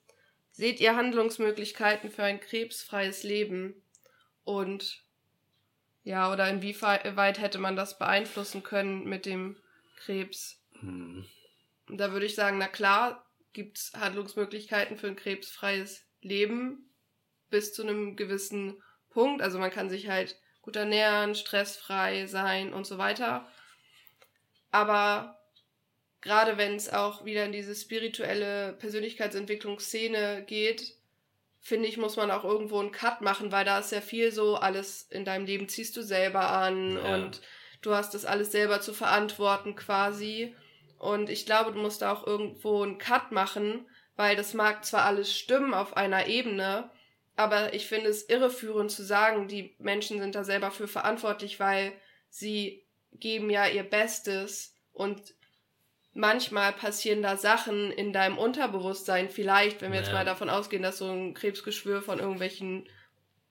seht ihr Handlungsmöglichkeiten für ein krebsfreies Leben? Und ja, oder inwieweit hätte man das beeinflussen können mit dem Krebs? Hm. Da würde ich sagen, na klar, gibt es Handlungsmöglichkeiten für ein krebsfreies Leben bis zu einem gewissen Punkt. Also man kann sich halt gut ernähren, stressfrei sein und so weiter. Aber gerade wenn es auch wieder in diese spirituelle Persönlichkeitsentwicklungsszene geht, finde ich, muss man auch irgendwo einen Cut machen, weil da ist ja viel so, alles in deinem Leben ziehst du selber an ja. und du hast das alles selber zu verantworten quasi. Und ich glaube, du musst da auch irgendwo einen Cut machen, weil das mag zwar alles stimmen auf einer Ebene, aber ich finde es irreführend zu sagen, die Menschen sind da selber für verantwortlich, weil sie geben ja ihr Bestes und manchmal passieren da Sachen in deinem Unterbewusstsein, vielleicht, wenn wir ja. jetzt mal davon ausgehen, dass so ein Krebsgeschwür von irgendwelchen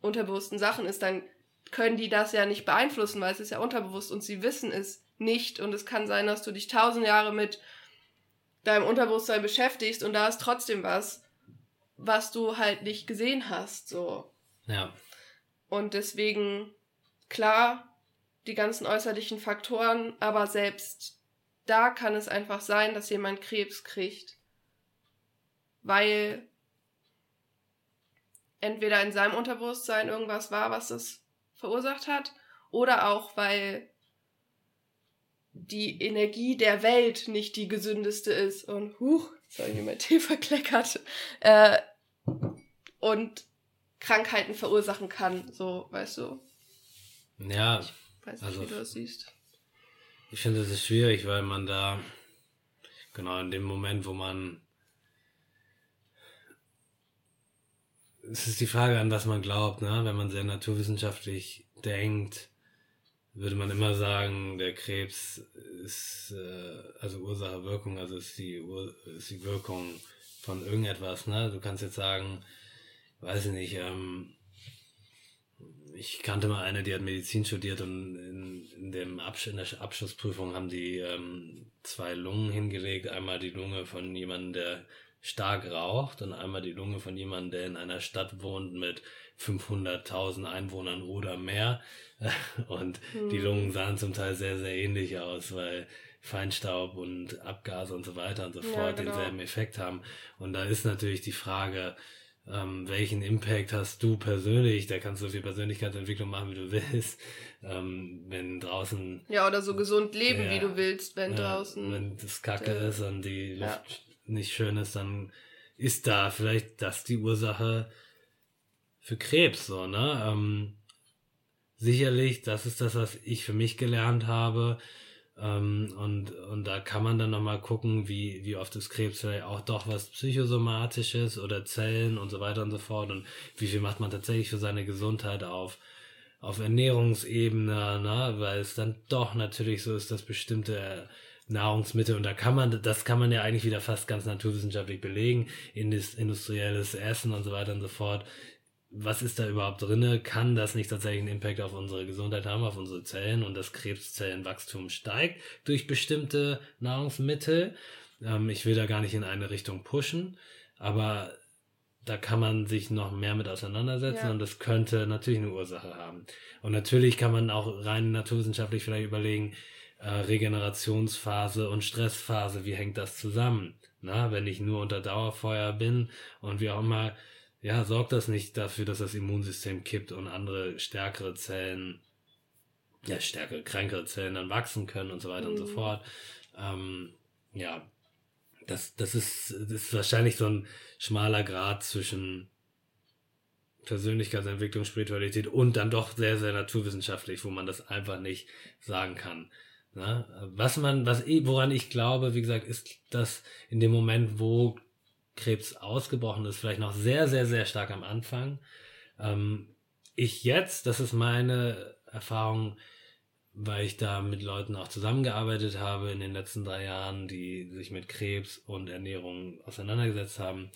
unterbewussten Sachen ist, dann können die das ja nicht beeinflussen, weil es ist ja unterbewusst und sie wissen es nicht und es kann sein, dass du dich tausend Jahre mit deinem Unterbewusstsein beschäftigst und da ist trotzdem was, was du halt nicht gesehen hast, so. Ja. Und deswegen, klar, die ganzen äußerlichen Faktoren, aber selbst da kann es einfach sein, dass jemand Krebs kriegt, weil entweder in seinem Unterbewusstsein irgendwas war, was das verursacht hat, oder auch weil die Energie der Welt nicht die gesündeste ist und huch, jetzt habe ich mir mein Tee verkleckert äh, und Krankheiten verursachen kann, so, weißt du. Ja. Ich weiß nicht, also, wie du das siehst. Ich finde, es ist schwierig, weil man da, genau in dem Moment, wo man, es ist die Frage, an was man glaubt, ne? Wenn man sehr naturwissenschaftlich denkt, würde man immer sagen, der Krebs ist, äh, also Ursache, Wirkung, also ist die, Ur ist die Wirkung von irgendetwas, ne? Du kannst jetzt sagen, weiß ich nicht, ähm, ich kannte mal eine, die hat Medizin studiert und in, in, dem Absch in der Abschlussprüfung haben die ähm, zwei Lungen hingelegt. Einmal die Lunge von jemandem, der stark raucht und einmal die Lunge von jemandem, der in einer Stadt wohnt mit 500.000 Einwohnern oder mehr. Und hm. die Lungen sahen zum Teil sehr, sehr ähnlich aus, weil Feinstaub und Abgase und so weiter und so fort ja, genau. denselben Effekt haben. Und da ist natürlich die Frage, ähm, welchen Impact hast du persönlich? Da kannst du so viel Persönlichkeitsentwicklung machen, wie du willst. Ähm, wenn draußen. Ja, oder so gesund leben, ja, wie du willst, wenn ja, draußen. Wenn das Kacke ja. ist und die Luft nicht schön ist, dann ist da vielleicht das die Ursache für Krebs, so, ne? Ähm, sicherlich, das ist das, was ich für mich gelernt habe. Ähm, und, und da kann man dann nochmal gucken, wie, wie oft ist Krebs vielleicht auch doch was Psychosomatisches oder Zellen und so weiter und so fort und wie viel macht man tatsächlich für seine Gesundheit auf, auf Ernährungsebene, ne? weil es dann doch natürlich so ist, dass bestimmte Nahrungsmittel und da kann man, das kann man ja eigentlich wieder fast ganz naturwissenschaftlich belegen, industrielles Essen und so weiter und so fort, was ist da überhaupt drinne? Kann das nicht tatsächlich einen Impact auf unsere Gesundheit haben, auf unsere Zellen und das Krebszellenwachstum steigt durch bestimmte Nahrungsmittel? Ähm, ich will da gar nicht in eine Richtung pushen, aber da kann man sich noch mehr mit auseinandersetzen ja. und das könnte natürlich eine Ursache haben. Und natürlich kann man auch rein naturwissenschaftlich vielleicht überlegen, äh, Regenerationsphase und Stressphase, wie hängt das zusammen? Na, wenn ich nur unter Dauerfeuer bin und wie auch immer, ja, sorgt das nicht dafür, dass das Immunsystem kippt und andere stärkere Zellen ja, stärkere, kränkere Zellen dann wachsen können und so weiter mhm. und so mhm. fort. Ähm, ja, das, das, ist, das ist wahrscheinlich so ein schmaler Grad zwischen Persönlichkeitsentwicklung, Spiritualität und dann doch sehr, sehr naturwissenschaftlich, wo man das einfach nicht sagen kann. Na, was man, was woran ich glaube, wie gesagt, ist, dass in dem Moment, wo Krebs ausgebrochen ist, vielleicht noch sehr, sehr, sehr stark am Anfang, ähm, ich jetzt, das ist meine Erfahrung, weil ich da mit Leuten auch zusammengearbeitet habe in den letzten drei Jahren, die sich mit Krebs und Ernährung auseinandergesetzt haben,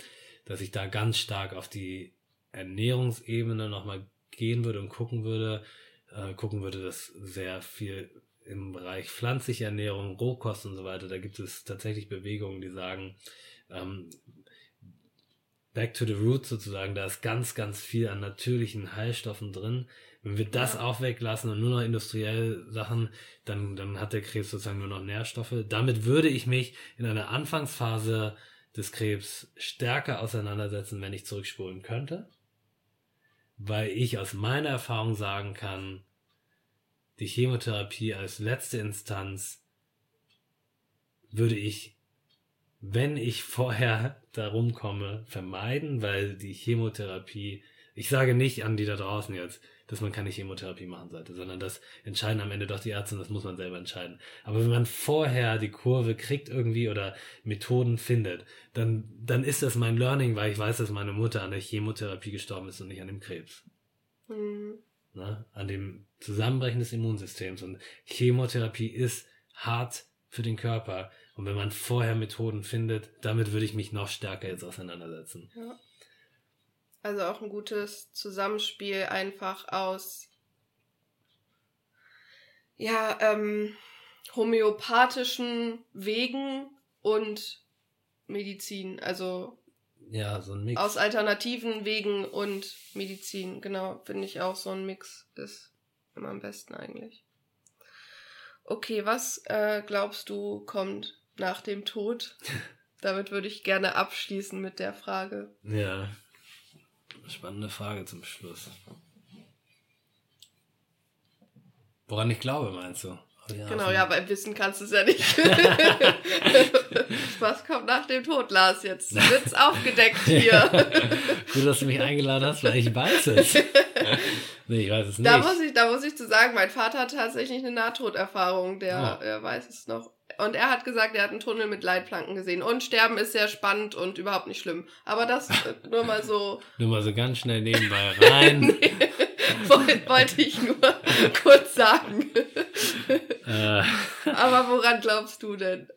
dass ich da ganz stark auf die Ernährungsebene nochmal gehen würde und gucken würde, äh, gucken würde, dass sehr viel im Bereich pflanzliche Ernährung, Rohkost und so weiter, da gibt es tatsächlich Bewegungen, die sagen, ähm, back to the roots sozusagen, da ist ganz, ganz viel an natürlichen Heilstoffen drin, wenn wir das ja. auch weglassen und nur noch industriell Sachen, dann, dann hat der Krebs sozusagen nur noch Nährstoffe. Damit würde ich mich in einer Anfangsphase des Krebs stärker auseinandersetzen, wenn ich zurückspulen könnte. Weil ich aus meiner Erfahrung sagen kann, die Chemotherapie als letzte Instanz würde ich, wenn ich vorher darum komme, vermeiden, weil die Chemotherapie, ich sage nicht an die da draußen jetzt, dass man keine Chemotherapie machen sollte, sondern das entscheiden am Ende doch die Ärzte und das muss man selber entscheiden. Aber wenn man vorher die Kurve kriegt irgendwie oder Methoden findet, dann, dann ist das mein Learning, weil ich weiß, dass meine Mutter an der Chemotherapie gestorben ist und nicht an dem Krebs. Mhm. Na, an dem Zusammenbrechen des Immunsystems. Und Chemotherapie ist hart für den Körper. Und wenn man vorher Methoden findet, damit würde ich mich noch stärker jetzt auseinandersetzen. Ja. Also auch ein gutes Zusammenspiel einfach aus ja, ähm, homöopathischen Wegen und Medizin. Also ja, so ein Mix. Aus alternativen Wegen und Medizin, genau, finde ich auch so ein Mix ist immer am besten eigentlich. Okay, was äh, glaubst du kommt nach dem Tod? Damit würde ich gerne abschließen mit der Frage. Ja, Spannende Frage zum Schluss. Woran ich glaube, meinst du? Oh, ja, genau, ja, beim Wissen kannst du es ja nicht. Was kommt nach dem Tod, Lars? Jetzt wird's aufgedeckt hier. Gut, dass du mich eingeladen hast, weil ich weiß es. Nee, ich weiß es nicht. Da muss ich, da muss ich zu sagen, mein Vater hat tatsächlich eine Nahtoderfahrung, der, oh. der weiß es noch. Und er hat gesagt, er hat einen Tunnel mit Leitplanken gesehen. Und Sterben ist sehr spannend und überhaupt nicht schlimm. Aber das nur mal so. nur mal so ganz schnell nebenbei rein. nee, wollte ich nur kurz sagen. Äh. Aber woran glaubst du denn?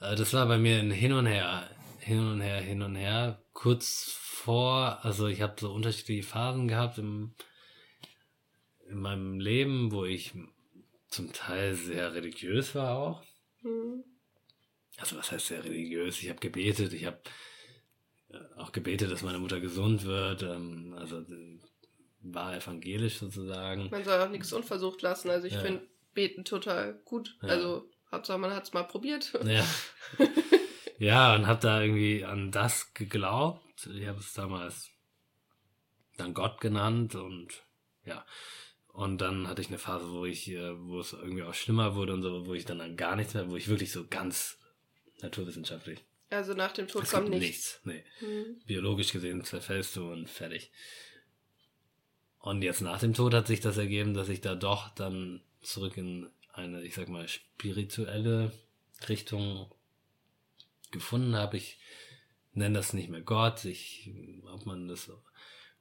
Äh, das war bei mir ein Hin und Her. Hin und her, hin und her. Kurz vor, also ich habe so unterschiedliche Phasen gehabt im, in meinem Leben, wo ich zum Teil sehr religiös war auch. Mhm. Also was heißt sehr religiös? Ich habe gebetet, ich habe äh, auch gebetet, dass meine Mutter gesund wird. Ähm, also war evangelisch sozusagen. Man soll auch nichts unversucht lassen. Also ich ja. finde Beten total gut. Ja. Also Hauptsache man hat es mal probiert. Ja. ja, und habe da irgendwie an das geglaubt. Ich habe es damals dann Gott genannt und ja. Und dann hatte ich eine Phase, wo ich, äh, wo es irgendwie auch schlimmer wurde und so, wo ich dann gar nichts mehr, wo ich wirklich so ganz naturwissenschaftlich. Also nach dem Tod kommt nichts. nichts. Nee. Mhm. Biologisch gesehen zerfällst du und fertig. Und jetzt nach dem Tod hat sich das ergeben, dass ich da doch dann zurück in eine, ich sag mal, spirituelle Richtung gefunden habe. Ich nenne das nicht mehr Gott, ich, ob man das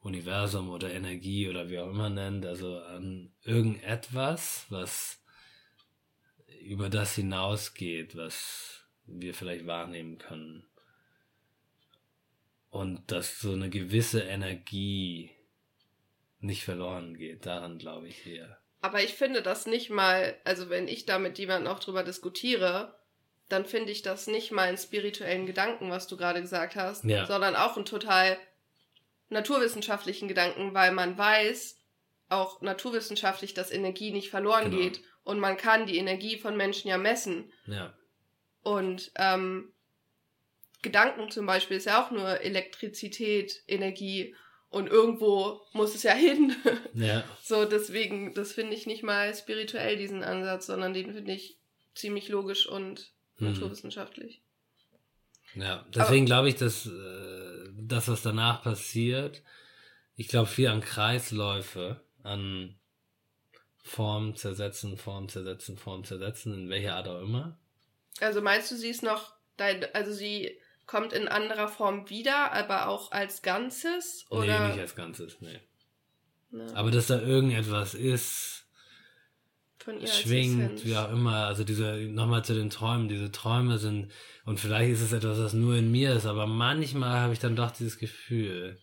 Universum oder Energie oder wie auch immer nennt, also an irgendetwas, was über das hinausgeht, was wir vielleicht wahrnehmen können. Und dass so eine gewisse Energie nicht verloren geht, daran glaube ich eher. Aber ich finde das nicht mal, also wenn ich da mit jemandem auch drüber diskutiere, dann finde ich das nicht mal einen spirituellen Gedanken, was du gerade gesagt hast, ja. sondern auch einen total naturwissenschaftlichen Gedanken, weil man weiß, auch naturwissenschaftlich, dass Energie nicht verloren genau. geht und man kann die Energie von Menschen ja messen. Ja. Und ähm, Gedanken zum Beispiel ist ja auch nur Elektrizität, Energie Und irgendwo muss es ja hin. Ja. So, deswegen, das finde ich nicht mal spirituell, diesen Ansatz, sondern den finde ich ziemlich logisch und Hm. naturwissenschaftlich. Ja, deswegen glaube ich, dass äh, das, was danach passiert, ich glaube viel an Kreisläufe, an Form zersetzen, Form zersetzen, Form zersetzen, in welcher Art auch immer. Also meinst du, sie ist noch dein, also sie kommt in anderer Form wieder, aber auch als Ganzes? Oder? Nee, nicht als Ganzes, nee. Ne, Aber dass da irgendetwas ist, schwingt, wie auch immer. Also diese, nochmal zu den Träumen, diese Träume sind, und vielleicht ist es etwas, was nur in mir ist, aber manchmal habe ich dann doch dieses Gefühl,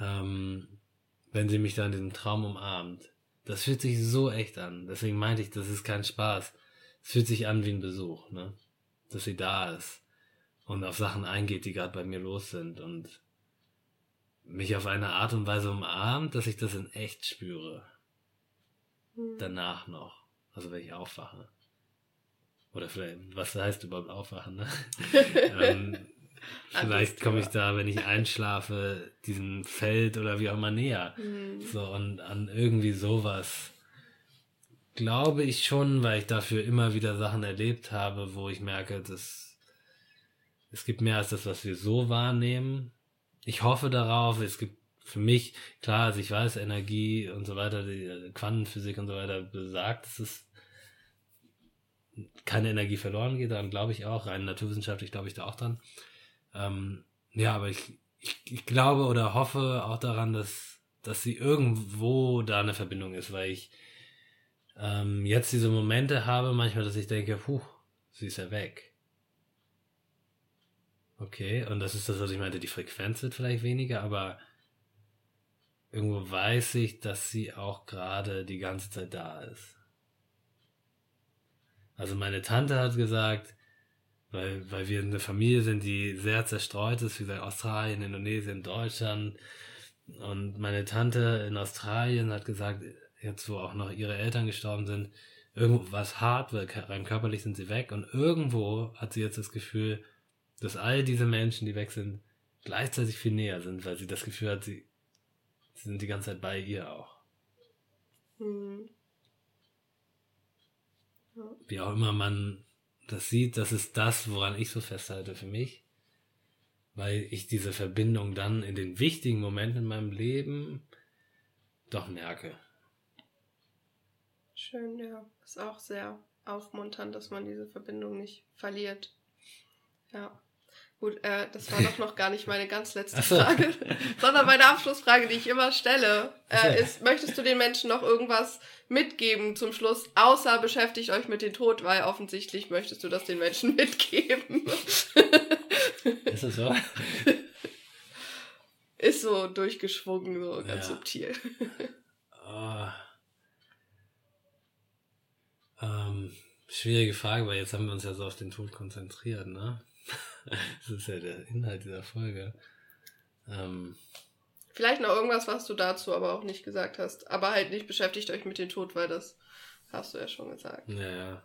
ähm, wenn sie mich da in diesem Traum umarmt. Das fühlt sich so echt an. Deswegen meinte ich, das ist kein Spaß. Es fühlt sich an wie ein Besuch, ne? Dass sie da ist und auf Sachen eingeht, die gerade bei mir los sind und mich auf eine Art und Weise umarmt, dass ich das in echt spüre Hm. danach noch. Also wenn ich aufwache. Oder vielleicht, was heißt überhaupt aufwachen, ne? ähm, vielleicht komme ich da, wenn ich einschlafe, diesem Feld oder wie auch immer näher. Hm. So, und an irgendwie sowas glaube ich schon, weil ich dafür immer wieder Sachen erlebt habe, wo ich merke, dass es gibt mehr als das, was wir so wahrnehmen. Ich hoffe darauf, es gibt für mich, klar, also ich weiß, Energie und so weiter, die äh, Quantenphysik und so weiter besagt, dass es keine Energie verloren geht, daran glaube ich auch, rein naturwissenschaftlich glaube ich da auch dran. Ähm, ja, aber ich, ich, ich glaube oder hoffe auch daran, dass, dass sie irgendwo da eine Verbindung ist, weil ich ähm, jetzt diese Momente habe, manchmal, dass ich denke, puh, sie ist ja weg. Okay, und das ist das, was ich meinte, die Frequenz wird vielleicht weniger, aber irgendwo weiß ich, dass sie auch gerade die ganze Zeit da ist. Also meine Tante hat gesagt, weil, weil wir eine Familie sind, die sehr zerstreut ist, wie gesagt, Australien, Indonesien, Deutschland. Und meine Tante in Australien hat gesagt, jetzt wo auch noch ihre Eltern gestorben sind, irgendwo war es hart, weil rein körperlich sind sie weg. Und irgendwo hat sie jetzt das Gefühl, dass all diese Menschen, die weg sind, gleichzeitig viel näher sind, weil sie das Gefühl hat, sie, sie sind die ganze Zeit bei ihr auch. Hm. Wie auch immer man das sieht, das ist das, woran ich so festhalte für mich. Weil ich diese Verbindung dann in den wichtigen Momenten in meinem Leben doch merke. Schön, ja. Ist auch sehr aufmunternd, dass man diese Verbindung nicht verliert. Ja. Gut, äh, das war doch noch gar nicht meine ganz letzte so. Frage, sondern meine Abschlussfrage, die ich immer stelle, äh, ist, möchtest du den Menschen noch irgendwas mitgeben zum Schluss, außer beschäftigt euch mit dem Tod, weil offensichtlich möchtest du das den Menschen mitgeben. Ist das so? Ist so durchgeschwungen, so ganz Ja. subtil. Oh. Ähm, schwierige Frage, weil jetzt haben wir uns ja so auf den Tod konzentriert, ne? Das ist ja der Inhalt dieser Folge. Ähm, Vielleicht noch irgendwas, was du dazu aber auch nicht gesagt hast. Aber halt nicht beschäftigt euch mit dem Tod, weil das hast du ja schon gesagt. naja.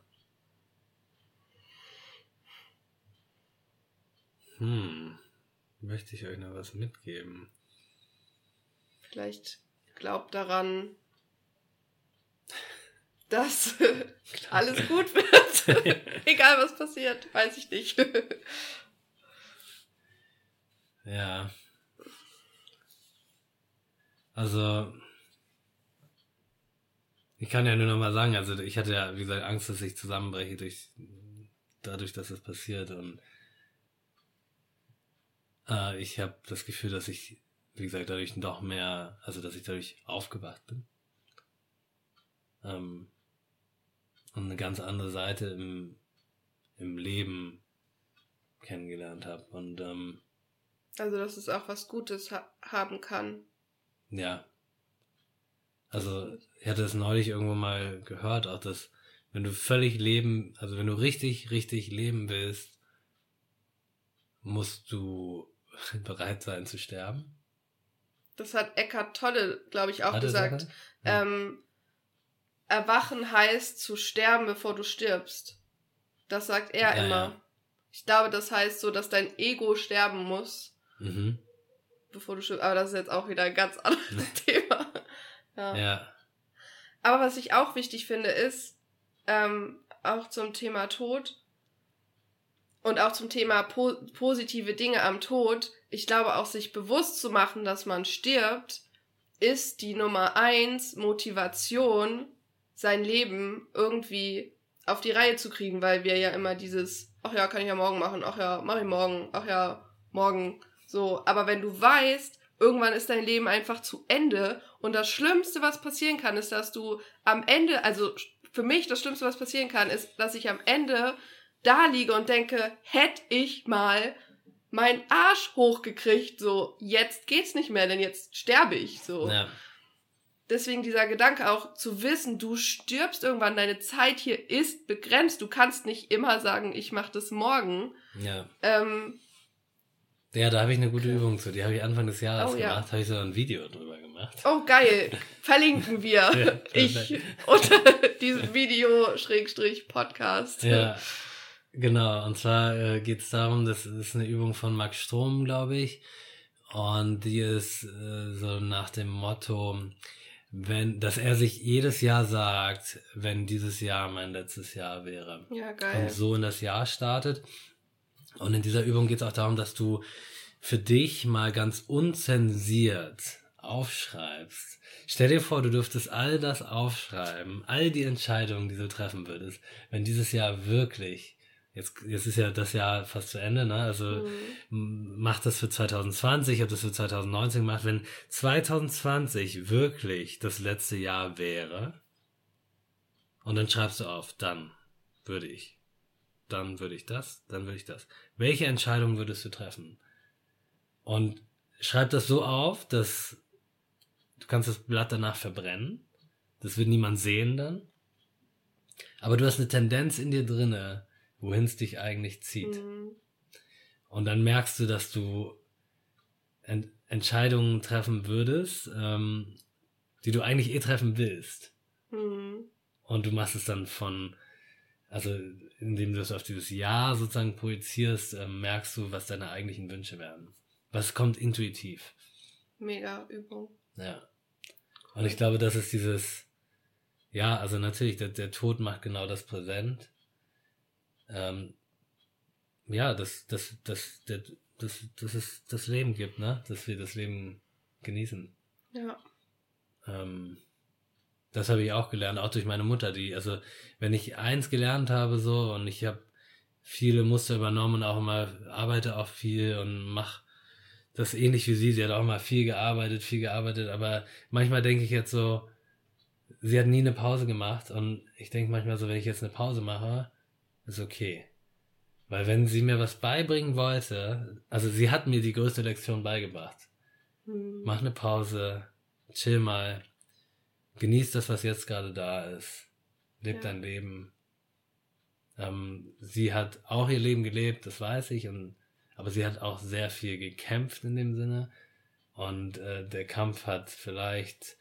Hm. Möchte ich euch noch was mitgeben? Vielleicht glaubt daran, dass alles gut wird. Egal was passiert, weiß ich nicht. Ja. Also, ich kann ja nur noch mal sagen, also ich hatte ja, wie gesagt, Angst, dass ich zusammenbreche durch, dadurch, dass es passiert und äh, ich habe das Gefühl, dass ich, wie gesagt, dadurch noch mehr, also dass ich dadurch aufgewacht bin. Ähm, und eine ganz andere Seite im, im Leben kennengelernt habe und ähm, Also, dass es auch was Gutes ha haben kann. Ja. Also, ich hatte es neulich irgendwo mal gehört, auch dass, wenn du völlig leben, also wenn du richtig, richtig leben willst, musst du bereit sein zu sterben. Das hat Eckhart Tolle, glaube ich, auch Hat gesagt. gesagt? Ja. Ähm, erwachen heißt zu sterben, bevor du stirbst. Das sagt er Ja, immer. ja. Ich glaube, das heißt so, dass dein Ego sterben muss, Mhm. bevor du stirbst. Aber das ist jetzt auch wieder ein ganz anderes Thema. Ja. Ja. Aber was ich auch wichtig finde, ist, ähm, auch zum Thema Tod und auch zum Thema po positive Dinge am Tod, ich glaube auch sich bewusst zu machen, dass man stirbt, ist die Nummer eins Motivation, sein Leben irgendwie auf die Reihe zu kriegen, weil wir ja immer dieses, ach ja, kann ich ja morgen machen, ach ja, mach ich morgen, ach ja, morgen, so. Aber wenn du weißt, irgendwann ist dein Leben einfach zu Ende und das Schlimmste, was passieren kann, ist, dass du am Ende, also für mich das Schlimmste, was passieren kann, ist, dass ich am Ende da liege und denke, hätte ich mal meinen Arsch hochgekriegt, so, jetzt geht's nicht mehr, denn jetzt sterbe ich, so. Ja. Deswegen dieser Gedanke auch zu wissen, du stirbst irgendwann, deine Zeit hier ist begrenzt, du kannst nicht immer sagen, ich mach das morgen. Ja. Ähm, Ja, da habe ich eine gute Übung zu. Die habe ich Anfang des Jahres Oh, ja. gemacht. Habe ich so ein Video drüber gemacht. oh geil, verlinken wir. Ja, ich unter diesem Video Schrägstrich Podcast. Ja, genau. Und zwar äh, geht es darum, das ist eine Übung von Max Strom, glaube ich. Und die ist äh, so nach dem Motto, wenn, dass er sich jedes Jahr sagt, wenn dieses Jahr mein letztes Jahr wäre. Ja, geil. und so in das Jahr startet. Und in dieser Übung geht es auch darum, dass du für dich mal ganz unzensiert aufschreibst. Stell dir vor, du dürftest all das aufschreiben, all die Entscheidungen, die du treffen würdest, wenn dieses Jahr wirklich, jetzt, jetzt ist ja das Jahr fast zu Ende, ne? Also m- mach das für 2020, ich habe das für 2019 gemacht, wenn 2020 wirklich das letzte Jahr wäre, und dann schreibst du auf, dann würde ich dann würde ich das, dann würde ich das. Welche Entscheidung würdest du treffen? Und schreib das so auf, dass du kannst das Blatt danach verbrennen. Das wird niemand sehen dann. Aber du hast eine Tendenz in dir drinne, wohin es dich eigentlich zieht. Mhm. Und dann merkst du, dass du Ent Entscheidungen treffen würdest, ähm, die du eigentlich eh treffen willst. Mhm. Und du machst es dann von, also indem du es auf dieses Ja sozusagen projizierst, ähm, merkst du, was deine eigentlichen Wünsche werden. Was kommt intuitiv. Mega Übung. Ja. Und ich glaube, das ist dieses, ja, also natürlich, der, der Tod macht genau das präsent. Ähm, ja, dass das, das, das, das, das es das Leben gibt, ne? Dass wir das Leben genießen. Ja. Ähm, das habe ich auch gelernt, auch durch meine Mutter, die, also wenn ich eins gelernt habe so und ich habe viele Muster übernommen und auch immer arbeite auch viel und mach das ähnlich wie sie. Sie hat auch mal viel gearbeitet, viel gearbeitet, aber manchmal denke ich jetzt so, sie hat nie eine Pause gemacht und ich denke manchmal so, wenn ich jetzt eine Pause mache, ist okay. Weil wenn sie mir was beibringen wollte, also sie hat mir die größte Lektion beigebracht. Mhm. Mach eine Pause, chill mal, genieß das, was jetzt gerade da ist, leb Ja. dein Leben. Ähm, sie hat auch ihr Leben gelebt, das weiß ich, und, aber sie hat auch sehr viel gekämpft in dem Sinne. Und äh, der Kampf hat vielleicht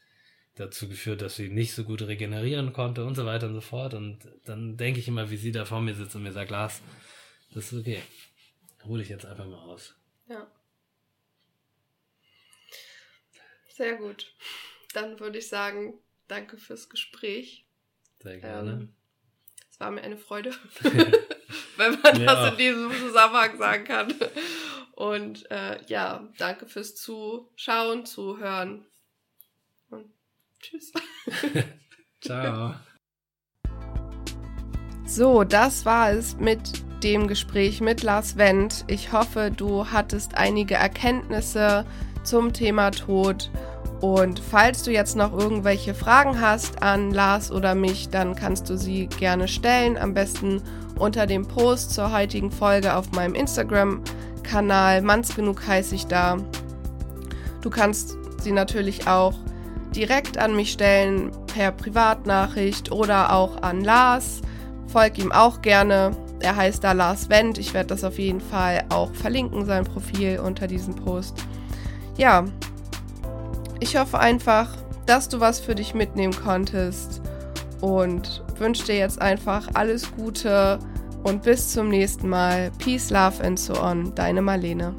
dazu geführt, dass sie nicht so gut regenerieren konnte und so weiter und so fort. Und dann denke ich immer, wie sie da vor mir sitzt und mir sagt, Lars, das ist okay. Ruh dich jetzt einfach mal aus. Ja. Sehr gut. Dann würde ich sagen, danke fürs Gespräch. Sehr gerne. Ähm, es war mir eine Freude, wenn man Mir das in diesem Zusammenhang sagen kann. Und äh, ja, danke fürs Zuschauen, Zuhören. Und tschüss. Ciao. So, das war es mit dem Gespräch mit Lars Wendt. Ich hoffe, du hattest einige Erkenntnisse zum Thema Tod. Und falls du jetzt noch irgendwelche Fragen hast an Lars oder mich, dann kannst du sie gerne stellen. Am besten unter dem Post zur heutigen Folge auf meinem Instagram-Kanal. Manns genug heiße ich da. Du kannst sie natürlich auch direkt an mich stellen per Privatnachricht oder auch an Lars. Folg ihm auch gerne. Er heißt da Lars Wendt. Ich werde das auf jeden Fall auch verlinken, sein Profil unter diesem Post. Ja, ich hoffe einfach, dass du was für dich mitnehmen konntest und wünsche dir jetzt einfach alles Gute und bis zum nächsten Mal. Peace, Love and so on. Deine Marlene.